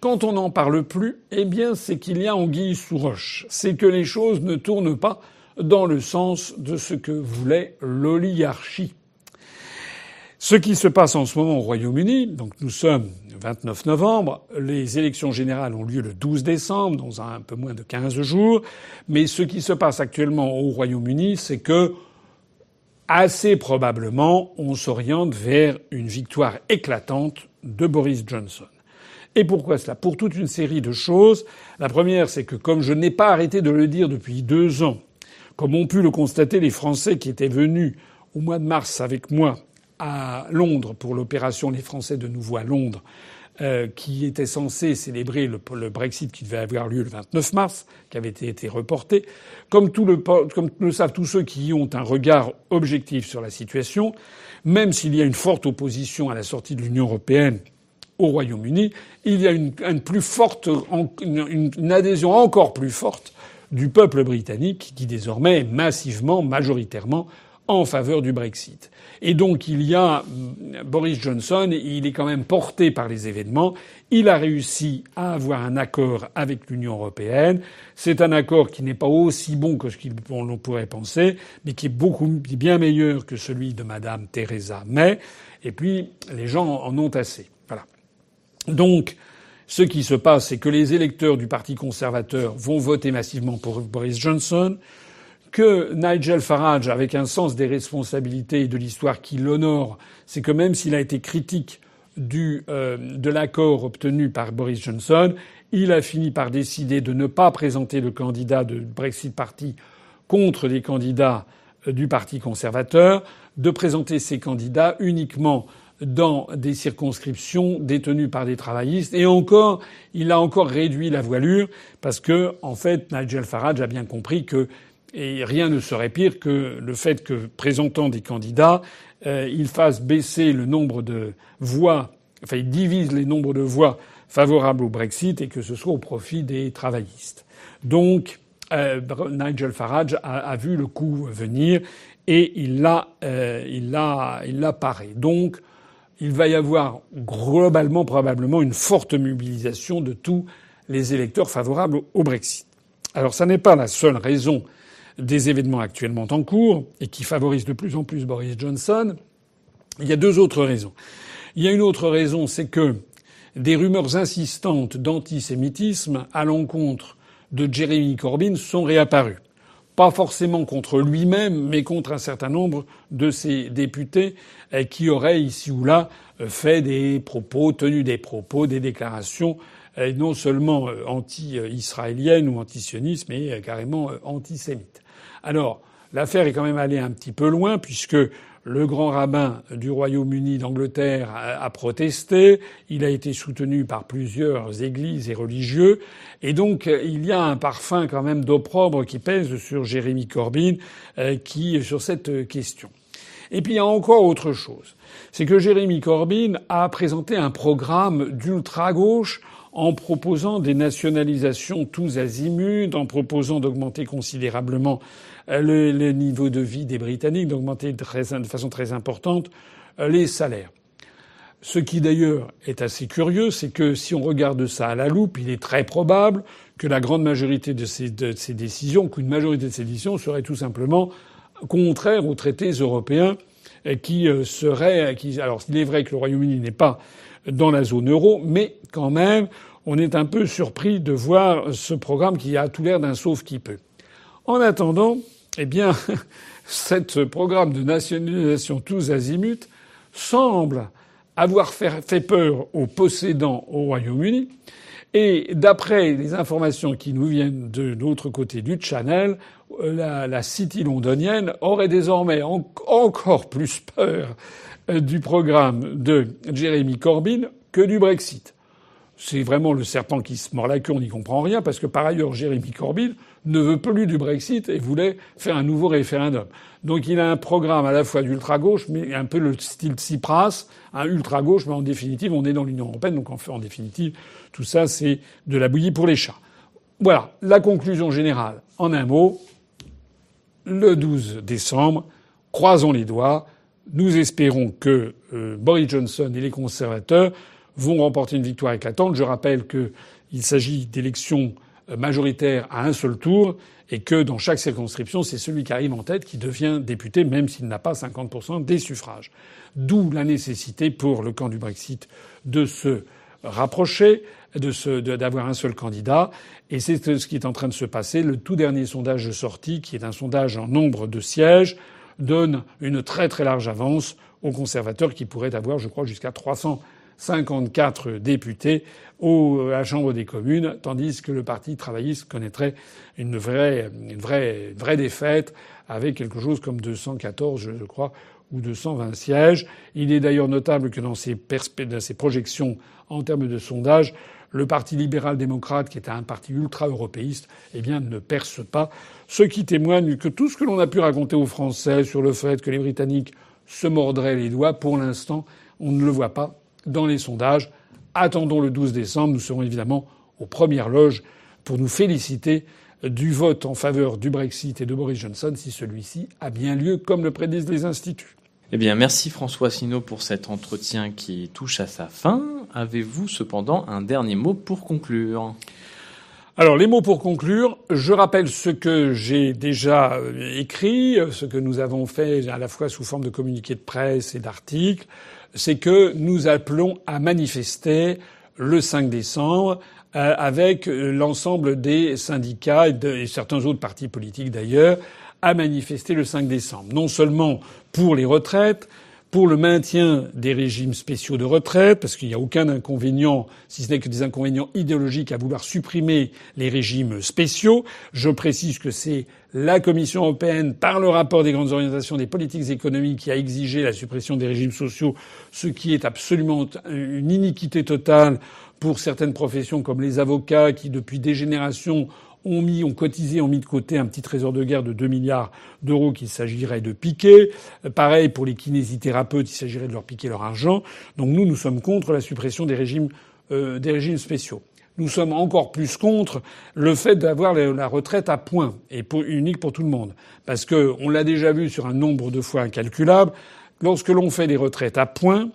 quand on n'en parle plus, eh bien c'est qu'il y a anguille sous roche. C'est que les choses ne tournent pas dans le sens de ce que voulait l'oligarchie. Ce qui se passe en ce moment au Royaume-Uni, donc nous sommes 29 novembre, les élections générales ont lieu le 12 décembre, dans un peu moins de 15 jours, mais ce qui se passe actuellement au Royaume-Uni, c'est que assez probablement, on s'oriente vers une victoire éclatante de Boris Johnson. Et pourquoi cela? Pour toute une série de choses. La première, c'est que comme je n'ai pas arrêté de le dire depuis deux ans, comme ont pu le constater les Français qui étaient venus au mois de mars avec moi à Londres pour l'opération Les Français de nouveau à Londres, euh, qui était censé célébrer le, Brexit qui devait avoir lieu le 29 mars, qui avait été, reporté. Comme, tout le, comme le savent tous ceux qui ont un regard objectif sur la situation, même s'il y a une forte opposition à la sortie de l'Union européenne au Royaume-Uni, il y a une, plus forte, une, une adhésion encore plus forte du peuple britannique qui désormais est massivement, majoritairement en faveur du Brexit. Et donc il y a Boris Johnson, il est quand même porté par les événements. Il a réussi à avoir un accord avec l'Union européenne. C'est un accord qui n'est pas aussi bon que ce qu'on pourrait penser, mais qui est beaucoup bien meilleur que celui de Madame Theresa May. Et puis les gens en ont assez. Voilà. Donc ce qui se passe, c'est que les électeurs du Parti conservateur vont voter massivement pour Boris Johnson que Nigel Farage, avec un sens des responsabilités et de l'histoire qui l'honore, c'est que même s'il a été critique du, euh, de l'accord obtenu par Boris Johnson, il a fini par décider de ne pas présenter le candidat de Brexit Party contre les candidats euh, du Parti conservateur, de présenter ses candidats uniquement dans des circonscriptions détenues par des travaillistes. Et encore, il a encore réduit la voilure parce que, en fait, Nigel Farage a bien compris que et rien ne serait pire que le fait que, présentant des candidats, euh, il fasse baisser le nombre de voix, enfin, il divise les nombres de voix favorables au Brexit et que ce soit au profit des travaillistes. Donc, euh, Nigel Farage a, a, vu le coup venir et il l'a, euh, il l'a, il l'a paré. Donc, il va y avoir globalement, probablement, une forte mobilisation de tous les électeurs favorables au Brexit. Alors, ça n'est pas la seule raison des événements actuellement en cours et qui favorisent de plus en plus Boris Johnson, il y a deux autres raisons. Il y a une autre raison, c'est que des rumeurs insistantes d'antisémitisme à l'encontre de Jeremy Corbyn sont réapparues. Pas forcément contre lui-même, mais contre un certain nombre de ses députés eh, qui auraient ici ou là fait des propos, tenu des propos, des déclarations eh, non seulement euh, anti-israéliennes ou antisionistes, mais euh, carrément euh, antisémites. Alors, l'affaire est quand même allée un petit peu loin puisque le grand rabbin du Royaume-Uni d'Angleterre a protesté. Il a été soutenu par plusieurs églises et religieux. Et donc, il y a un parfum quand même d'opprobre qui pèse sur Jérémy Corbyn, euh, qui, sur cette question. Et puis, il y a encore autre chose. C'est que Jérémy Corbyn a présenté un programme d'ultra-gauche en proposant des nationalisations tous azimuts, en proposant d'augmenter considérablement euh, le, niveau de vie des Britanniques, d'augmenter de, façon très importante euh, les salaires. Ce qui d'ailleurs est assez curieux, c'est que si on regarde ça à la loupe, il est très probable que la grande majorité de ces, décisions, qu'une majorité de ces décisions serait tout simplement contraire aux traités européens qui euh, seraient. Qui, alors, il est vrai que le Royaume-Uni n'est pas dans la zone euro, mais quand même, on est un peu surpris de voir ce programme qui a tout l'air d'un sauf qui peut. En attendant, eh bien, ce programme de nationalisation tous azimuts semble avoir fait peur aux possédants au Royaume-Uni. Et d'après les informations qui nous viennent de l'autre côté du Channel, euh, la, City londonienne aurait désormais encore plus peur du programme de Jeremy Corbyn que du Brexit. C'est vraiment le serpent qui se mord la queue, on n'y comprend rien, parce que par ailleurs, Jeremy Corbyn ne veut plus du Brexit et voulait faire un nouveau référendum. Donc il a un programme à la fois d'ultra-gauche, mais un peu le style Tsipras, un ultra-gauche, mais en définitive, on est dans l'Union européenne, donc en, définitive, tout ça, c'est de la bouillie pour les chats. Voilà, la conclusion générale, en un mot, le 12 décembre, croisons les doigts, nous espérons que euh, Boris Johnson et les conservateurs vont remporter une victoire éclatante. Je rappelle qu'il s'agit d'élections euh, majoritaires à un seul tour et que dans chaque circonscription, c'est celui qui arrive en tête qui devient député, même s'il n'a pas 50% des suffrages. D'où la nécessité pour le camp du Brexit de se rapprocher, d'avoir un seul candidat. Et c'est ce qui est en train de se passer. Le tout dernier sondage sorti, qui est un sondage en nombre de sièges, donne une très très large avance aux conservateurs qui pourraient avoir, je crois, jusqu'à 354 députés à la Chambre des communes, tandis que le Parti travailliste connaîtrait une vraie, une vraie, vraie défaite avec quelque chose comme 214, je crois, ou 220 sièges. Il est d'ailleurs notable que dans ces, dans ces projections en termes de sondage, le Parti libéral-démocrate, qui est un parti ultra-européiste, eh bien, ne perce pas. Ce qui témoigne que tout ce que l'on a pu raconter aux Français sur le fait que les Britanniques se mordraient les doigts, pour l'instant, on ne le voit pas dans les sondages. Attendons le 12 décembre. Nous serons évidemment aux premières loges pour nous féliciter du vote en faveur du Brexit et de Boris Johnson si celui-ci a bien lieu comme le prédisent les instituts. Eh bien, merci François Sino pour cet entretien qui touche à sa fin. Avez-vous cependant un dernier mot pour conclure? Alors les mots pour conclure, je rappelle ce que j'ai déjà euh, écrit, ce que nous avons fait à la fois sous forme de communiqué de presse et d'articles, c'est que nous appelons à manifester le 5 décembre euh, avec l'ensemble des syndicats et, et certains autres partis politiques d'ailleurs à manifester le 5 décembre. Non seulement pour les retraites, pour le maintien des régimes spéciaux de retraite, parce qu'il n'y a aucun inconvénient, si ce n'est que des inconvénients idéologiques, à vouloir supprimer les régimes spéciaux. Je précise que c'est la Commission européenne, par le rapport des grandes orientations des politiques économiques, qui a exigé la suppression des régimes sociaux, ce qui est absolument une iniquité totale pour certaines professions comme les avocats, qui depuis des générations ont mis, ont cotisé, ont mis de côté un petit trésor de guerre de 2 milliards d'euros qu'il s'agirait de piquer. Pareil pour les kinésithérapeutes, il s'agirait de leur piquer leur argent. Donc nous, nous sommes contre la suppression des régimes, euh, des régimes spéciaux. Nous sommes encore plus contre le fait d'avoir la retraite à points et pour, unique pour tout le monde. Parce que, on l'a déjà vu sur un nombre de fois incalculable, lorsque l'on fait des retraites à points,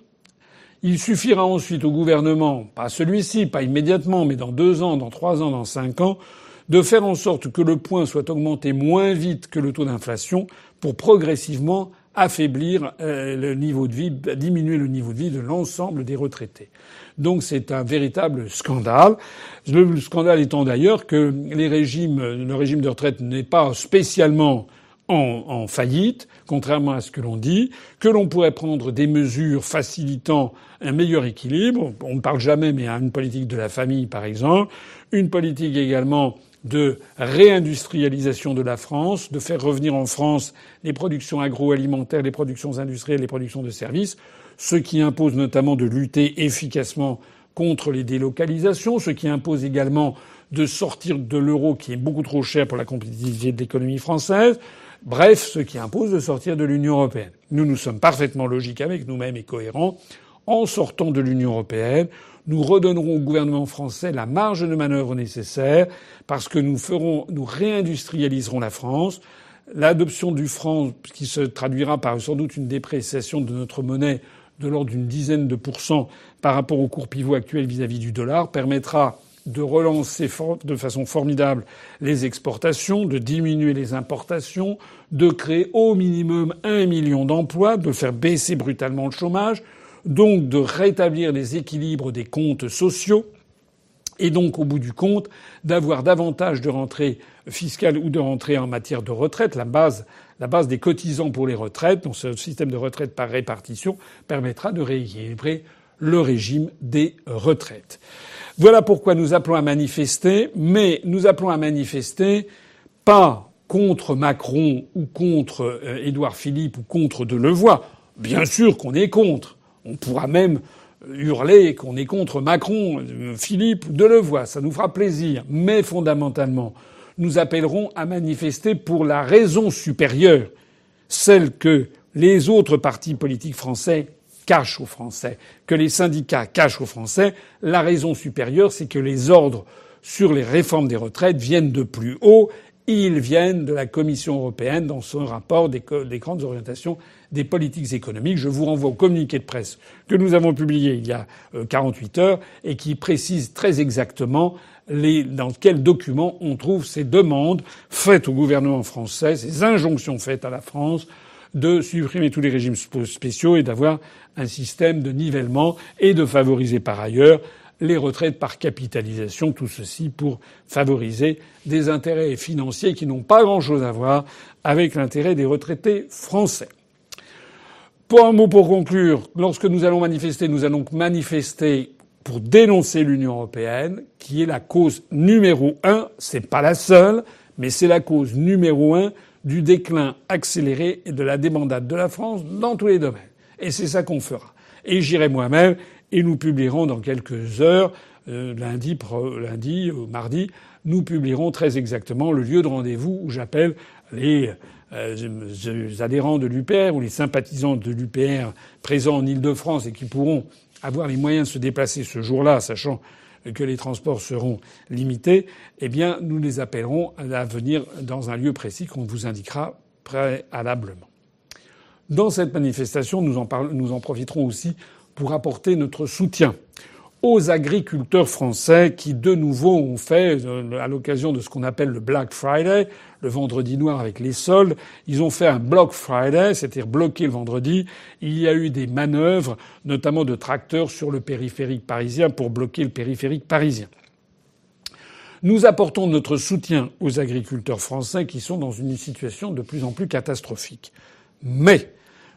il suffira ensuite au gouvernement, pas celui-ci, pas immédiatement, mais dans deux ans, dans trois ans, dans cinq ans, de faire en sorte que le point soit augmenté moins vite que le taux d'inflation pour progressivement affaiblir euh, le niveau de vie, diminuer le niveau de vie de l'ensemble des retraités. Donc c'est un véritable scandale. Le scandale étant d'ailleurs que les régimes, le régime de retraite n'est pas spécialement en, en, faillite, contrairement à ce que l'on dit, que l'on pourrait prendre des mesures facilitant un meilleur équilibre. On ne parle jamais, mais à une politique de la famille, par exemple, une politique également de réindustrialisation de la France, de faire revenir en France les productions agroalimentaires, les productions industrielles, les productions de services, ce qui impose notamment de lutter efficacement contre les délocalisations, ce qui impose également de sortir de l'euro qui est beaucoup trop cher pour la compétitivité de l'économie française, bref, ce qui impose de sortir de l'Union européenne. Nous, nous sommes parfaitement logiques avec nous-mêmes et cohérents. En sortant de l'Union européenne, nous redonnerons au gouvernement français la marge de manœuvre nécessaire parce que nous ferons, nous réindustrialiserons la France. L'adoption du franc, qui se traduira par sans doute une dépréciation de notre monnaie, de l'ordre d'une dizaine de pourcents par rapport au cours pivot actuel vis-à-vis du dollar, permettra de relancer de façon formidable les exportations, de diminuer les importations, de créer au minimum un million d'emplois, de faire baisser brutalement le chômage, donc de rétablir les équilibres des comptes sociaux et donc au bout du compte d'avoir davantage de rentrées fiscales ou de rentrées en matière de retraite. La base, la base des cotisants pour les retraites, donc ce système de retraite par répartition, permettra de rééquilibrer le régime des retraites. Voilà pourquoi nous appelons à manifester, mais nous appelons à manifester pas contre Macron ou contre euh, Édouard Philippe ou contre Delevoye. Bien sûr qu'on est contre. On pourra même hurler qu'on est contre Macron, Philippe ou Delevoye. Ça nous fera plaisir. Mais fondamentalement, nous appellerons à manifester pour la raison supérieure, celle que les autres partis politiques français cachent aux Français, que les syndicats cachent aux Français. La raison supérieure, c'est que les ordres sur les réformes des retraites viennent de plus haut. Ils viennent de la Commission européenne dans son rapport des, grandes orientations des politiques économiques. Je vous renvoie au communiqué de presse que nous avons publié il y a 48 euh, heures et qui précise très exactement dans quels documents on trouve ces demandes faites au gouvernement français, ces injonctions faites à la France de supprimer tous les régimes spéciaux et d'avoir un système de nivellement et de favoriser par ailleurs les retraites par capitalisation, tout ceci pour favoriser des intérêts financiers qui n'ont pas grand-chose à voir avec l'intérêt des retraités français. Pour un mot pour conclure, lorsque nous allons manifester, nous allons manifester pour dénoncer l'Union européenne, qui est la cause numéro un, c'est pas la seule, mais c'est la cause numéro un du déclin accéléré et de la débandade de la France dans tous les domaines. Et c'est ça qu'on fera. Et j'irai moi-même et nous publierons dans quelques heures, euh, lundi, lundi ou mardi, nous publierons très exactement le lieu de rendez-vous où j'appelle les, euh, adhérents de l'UPR ou les sympathisants de l'UPR présents en Ile-de-France et qui pourront avoir les moyens de se déplacer ce jour-là, sachant que les transports seront limités, eh bien, nous les appellerons à venir dans un lieu précis qu'on vous indiquera préalablement. Dans cette manifestation, nous en, nous en profiterons aussi pour apporter notre soutien aux agriculteurs français qui, de nouveau, ont fait, euh, à l'occasion de ce qu'on appelle le Black Friday, le vendredi noir avec les soldes, ils ont fait un Block Friday, c'est-à-dire bloquer le vendredi. Il y a eu des manœuvres, notamment de tracteurs sur le périphérique parisien pour bloquer le périphérique parisien. Nous apportons notre soutien aux agriculteurs français qui sont dans une situation de plus en plus catastrophique. Mais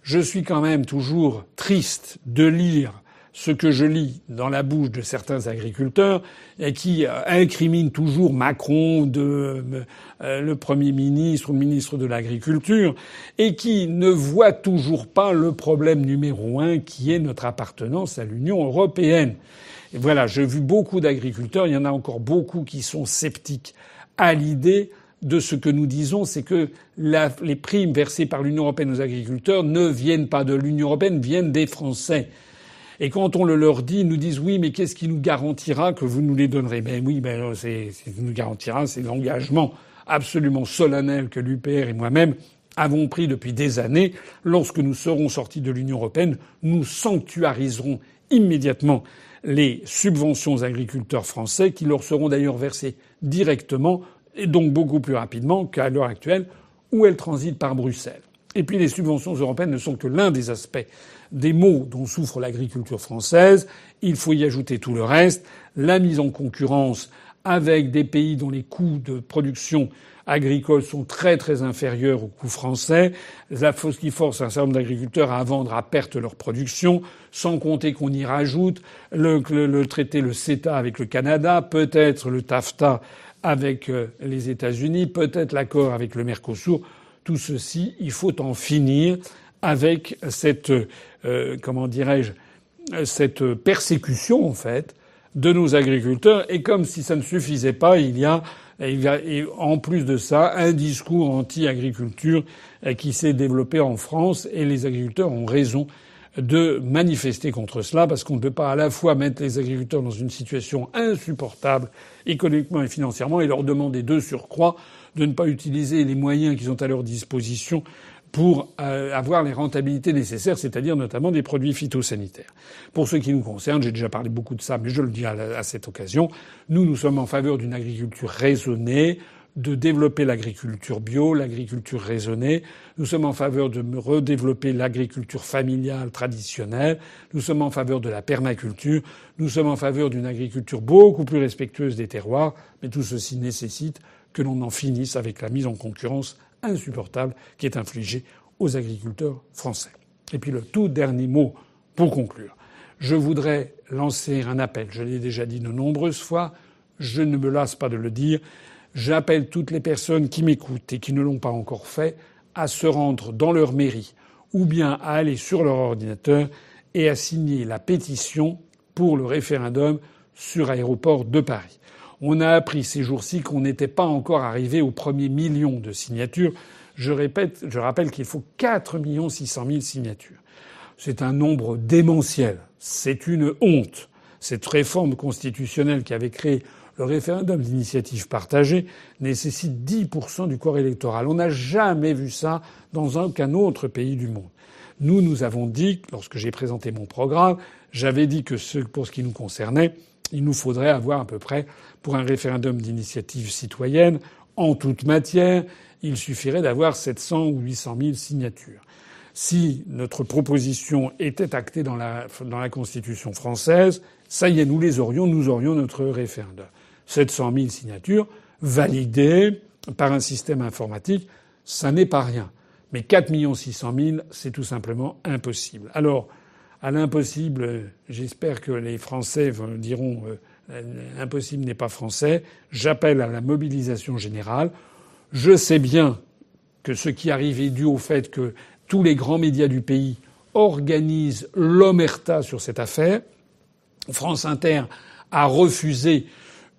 je suis quand même toujours triste de lire ce que je lis dans la bouche de certains agriculteurs et qui euh, incriminent toujours Macron, de, euh, le Premier ministre ou le ministre de l'Agriculture, et qui ne voient toujours pas le problème numéro un qui est notre appartenance à l'Union européenne. Voilà, j'ai vu beaucoup d'agriculteurs, il y en a encore beaucoup qui sont sceptiques à l'idée de ce que nous disons, c'est que les primes versées par l'Union européenne aux agriculteurs ne viennent pas de l'Union européenne, viennent des Français. Et quand on le leur dit, ils nous disent oui, mais qu'est-ce qui nous garantira que vous nous les donnerez? Ben oui, ben c'est, ce qui nous garantira, c'est l'engagement absolument solennel que l'UPR et moi-même avons pris depuis des années. Lorsque nous serons sortis de l'Union européenne, nous sanctuariserons immédiatement les subventions aux agriculteurs français, qui leur seront d'ailleurs versées directement et donc beaucoup plus rapidement qu'à l'heure actuelle, où elles transitent par Bruxelles. Et puis les subventions européennes ne sont que l'un des aspects des maux dont souffre l'agriculture française. Il faut y ajouter tout le reste. La mise en concurrence avec des pays dont les coûts de production agricole sont très très inférieurs aux coûts français, ce qui force un certain nombre d'agriculteurs à vendre à perte leur production, sans compter qu'on y rajoute le, le, traité, le CETA avec le Canada, peut-être le TAFTA avec euh, les États-Unis, peut-être l'accord avec le Mercosur. Tout ceci, il faut en finir avec cette euh, comment dirais-je, cette persécution en fait de nos agriculteurs. Et comme si ça ne suffisait pas, il y a, en plus de ça un discours anti-agriculture euh, qui s'est développé en France. Et les agriculteurs ont raison de manifester contre cela parce qu'on ne peut pas à la fois mettre les agriculteurs dans une situation insupportable économiquement et financièrement et leur demander de surcroît de ne pas utiliser les moyens qu'ils ont à leur disposition pour euh, avoir les rentabilités nécessaires, c'est-à-dire notamment des produits phytosanitaires. Pour ce qui nous concerne, j'ai déjà parlé beaucoup de ça, mais je le dis à, cette occasion, nous, nous sommes en faveur d'une agriculture raisonnée, de développer l'agriculture bio, l'agriculture raisonnée. Nous sommes en faveur de redévelopper l'agriculture familiale traditionnelle. Nous sommes en faveur de la permaculture. Nous sommes en faveur d'une agriculture beaucoup plus respectueuse des terroirs. Mais tout ceci nécessite que l'on en finisse avec la mise en concurrence insupportable qui est infligée aux agriculteurs français. Et puis le tout dernier mot pour conclure. Je voudrais lancer un appel. Je l'ai déjà dit de nombreuses fois. Je ne me lasse pas de le dire. J'appelle toutes les personnes qui m'écoutent et qui ne l'ont pas encore fait à se rendre dans leur mairie ou bien à aller sur leur ordinateur et à signer la pétition pour le référendum sur Aéroport de Paris. On a appris ces jours-ci qu'on n'était pas encore arrivé au premier million de signatures. Je répète, je rappelle qu'il faut 4 600 000 signatures. C'est un nombre démentiel. C'est une honte. Cette réforme constitutionnelle qui avait créé le référendum d'initiative partagée nécessite 10% du corps électoral. On n'a jamais vu ça dans aucun autre pays du monde. Nous, nous avons dit, lorsque j'ai présenté mon programme, j'avais dit que pour ce qui nous concernait, il nous faudrait avoir à peu près, pour un référendum d'initiative citoyenne, en toute matière, il suffirait d'avoir 700 ou 800 000 signatures. Si notre proposition était actée dans la, dans la Constitution française, ça y est, nous les aurions, nous aurions notre référendum. 700 000 signatures validées par un système informatique, ça n'est pas rien. Mais 4 600 000, c'est tout simplement impossible. Alors, à l'impossible, j'espère que les Français diront euh, l'impossible n'est pas français. J'appelle à la mobilisation générale. Je sais bien que ce qui arrive est dû au fait que tous les grands médias du pays organisent l'omerta sur cette affaire. France Inter a refusé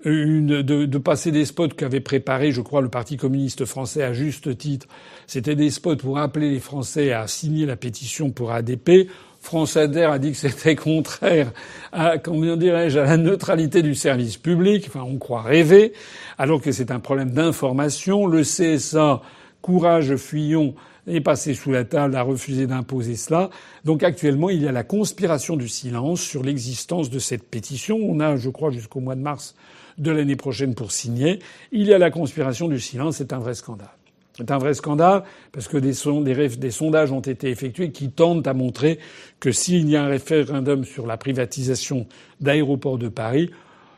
une, de, de, passer des spots qu'avait préparés, je crois, le Parti communiste français à juste titre. C'était des spots pour appeler les Français à signer la pétition pour ADP. France Inter a dit que c'était contraire à, comment dirais-je, à la neutralité du service public. Enfin, on croit rêver, alors que c'est un problème d'information. Le CSA, Courage Fuyons, est passé sous la table, a refusé d'imposer cela. Donc actuellement, il y a la conspiration du silence sur l'existence de cette pétition. On a, je crois, jusqu'au mois de mars de l'année prochaine pour signer. Il y a la conspiration du silence. C'est un vrai scandale. C'est un vrai scandale parce que des, sondages ont été effectués qui tentent à montrer que s'il y a un référendum sur la privatisation d'aéroports de Paris,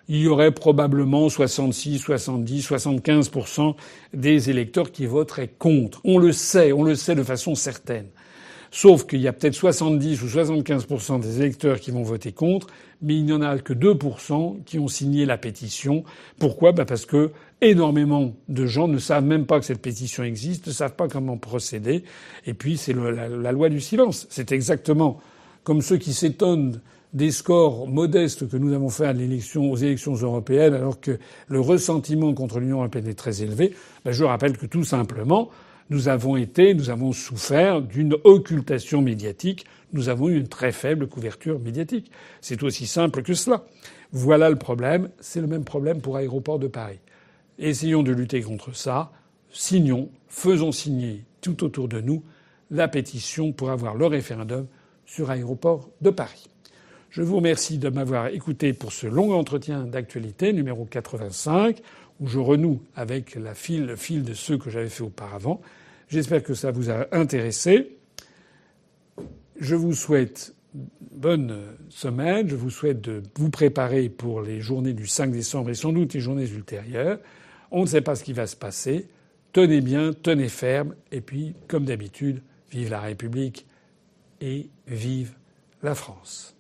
il y aurait probablement 66, 70, 75% des électeurs qui voteraient contre. On le sait, on le sait de façon certaine. Sauf qu'il y a peut-être 70 ou 75% des électeurs qui vont voter contre, mais il n'y en a que 2% qui ont signé la pétition. Pourquoi? Bah Parce que énormément de gens ne savent même pas que cette pétition existe, ne savent pas comment procéder. Et puis c'est la, loi du silence. C'est exactement comme ceux qui s'étonnent des scores modestes que nous avons faits à aux élections européennes, alors que le ressentiment contre l'Union européenne est très élevé. Ben je rappelle que tout simplement, nous avons été, nous avons souffert d'une occultation médiatique. Nous avons eu une très faible couverture médiatique. C'est aussi simple que cela. Voilà le problème. C'est le même problème pour Aéroport de Paris. Essayons de lutter contre ça. Signons, faisons signer tout autour de nous la pétition pour avoir le référendum sur Aéroport de Paris. Je vous remercie de m'avoir écouté pour ce long entretien d'actualité numéro 85 où je renoue avec la file, le fil de ceux que j'avais fait auparavant. J'espère que ça vous a intéressé. Je vous souhaite bonne semaine. Je vous souhaite de vous préparer pour les journées du 5 décembre et sans doute les journées ultérieures. On ne sait pas ce qui va se passer. Tenez bien, tenez ferme. Et puis, comme d'habitude, vive la République et vive la France.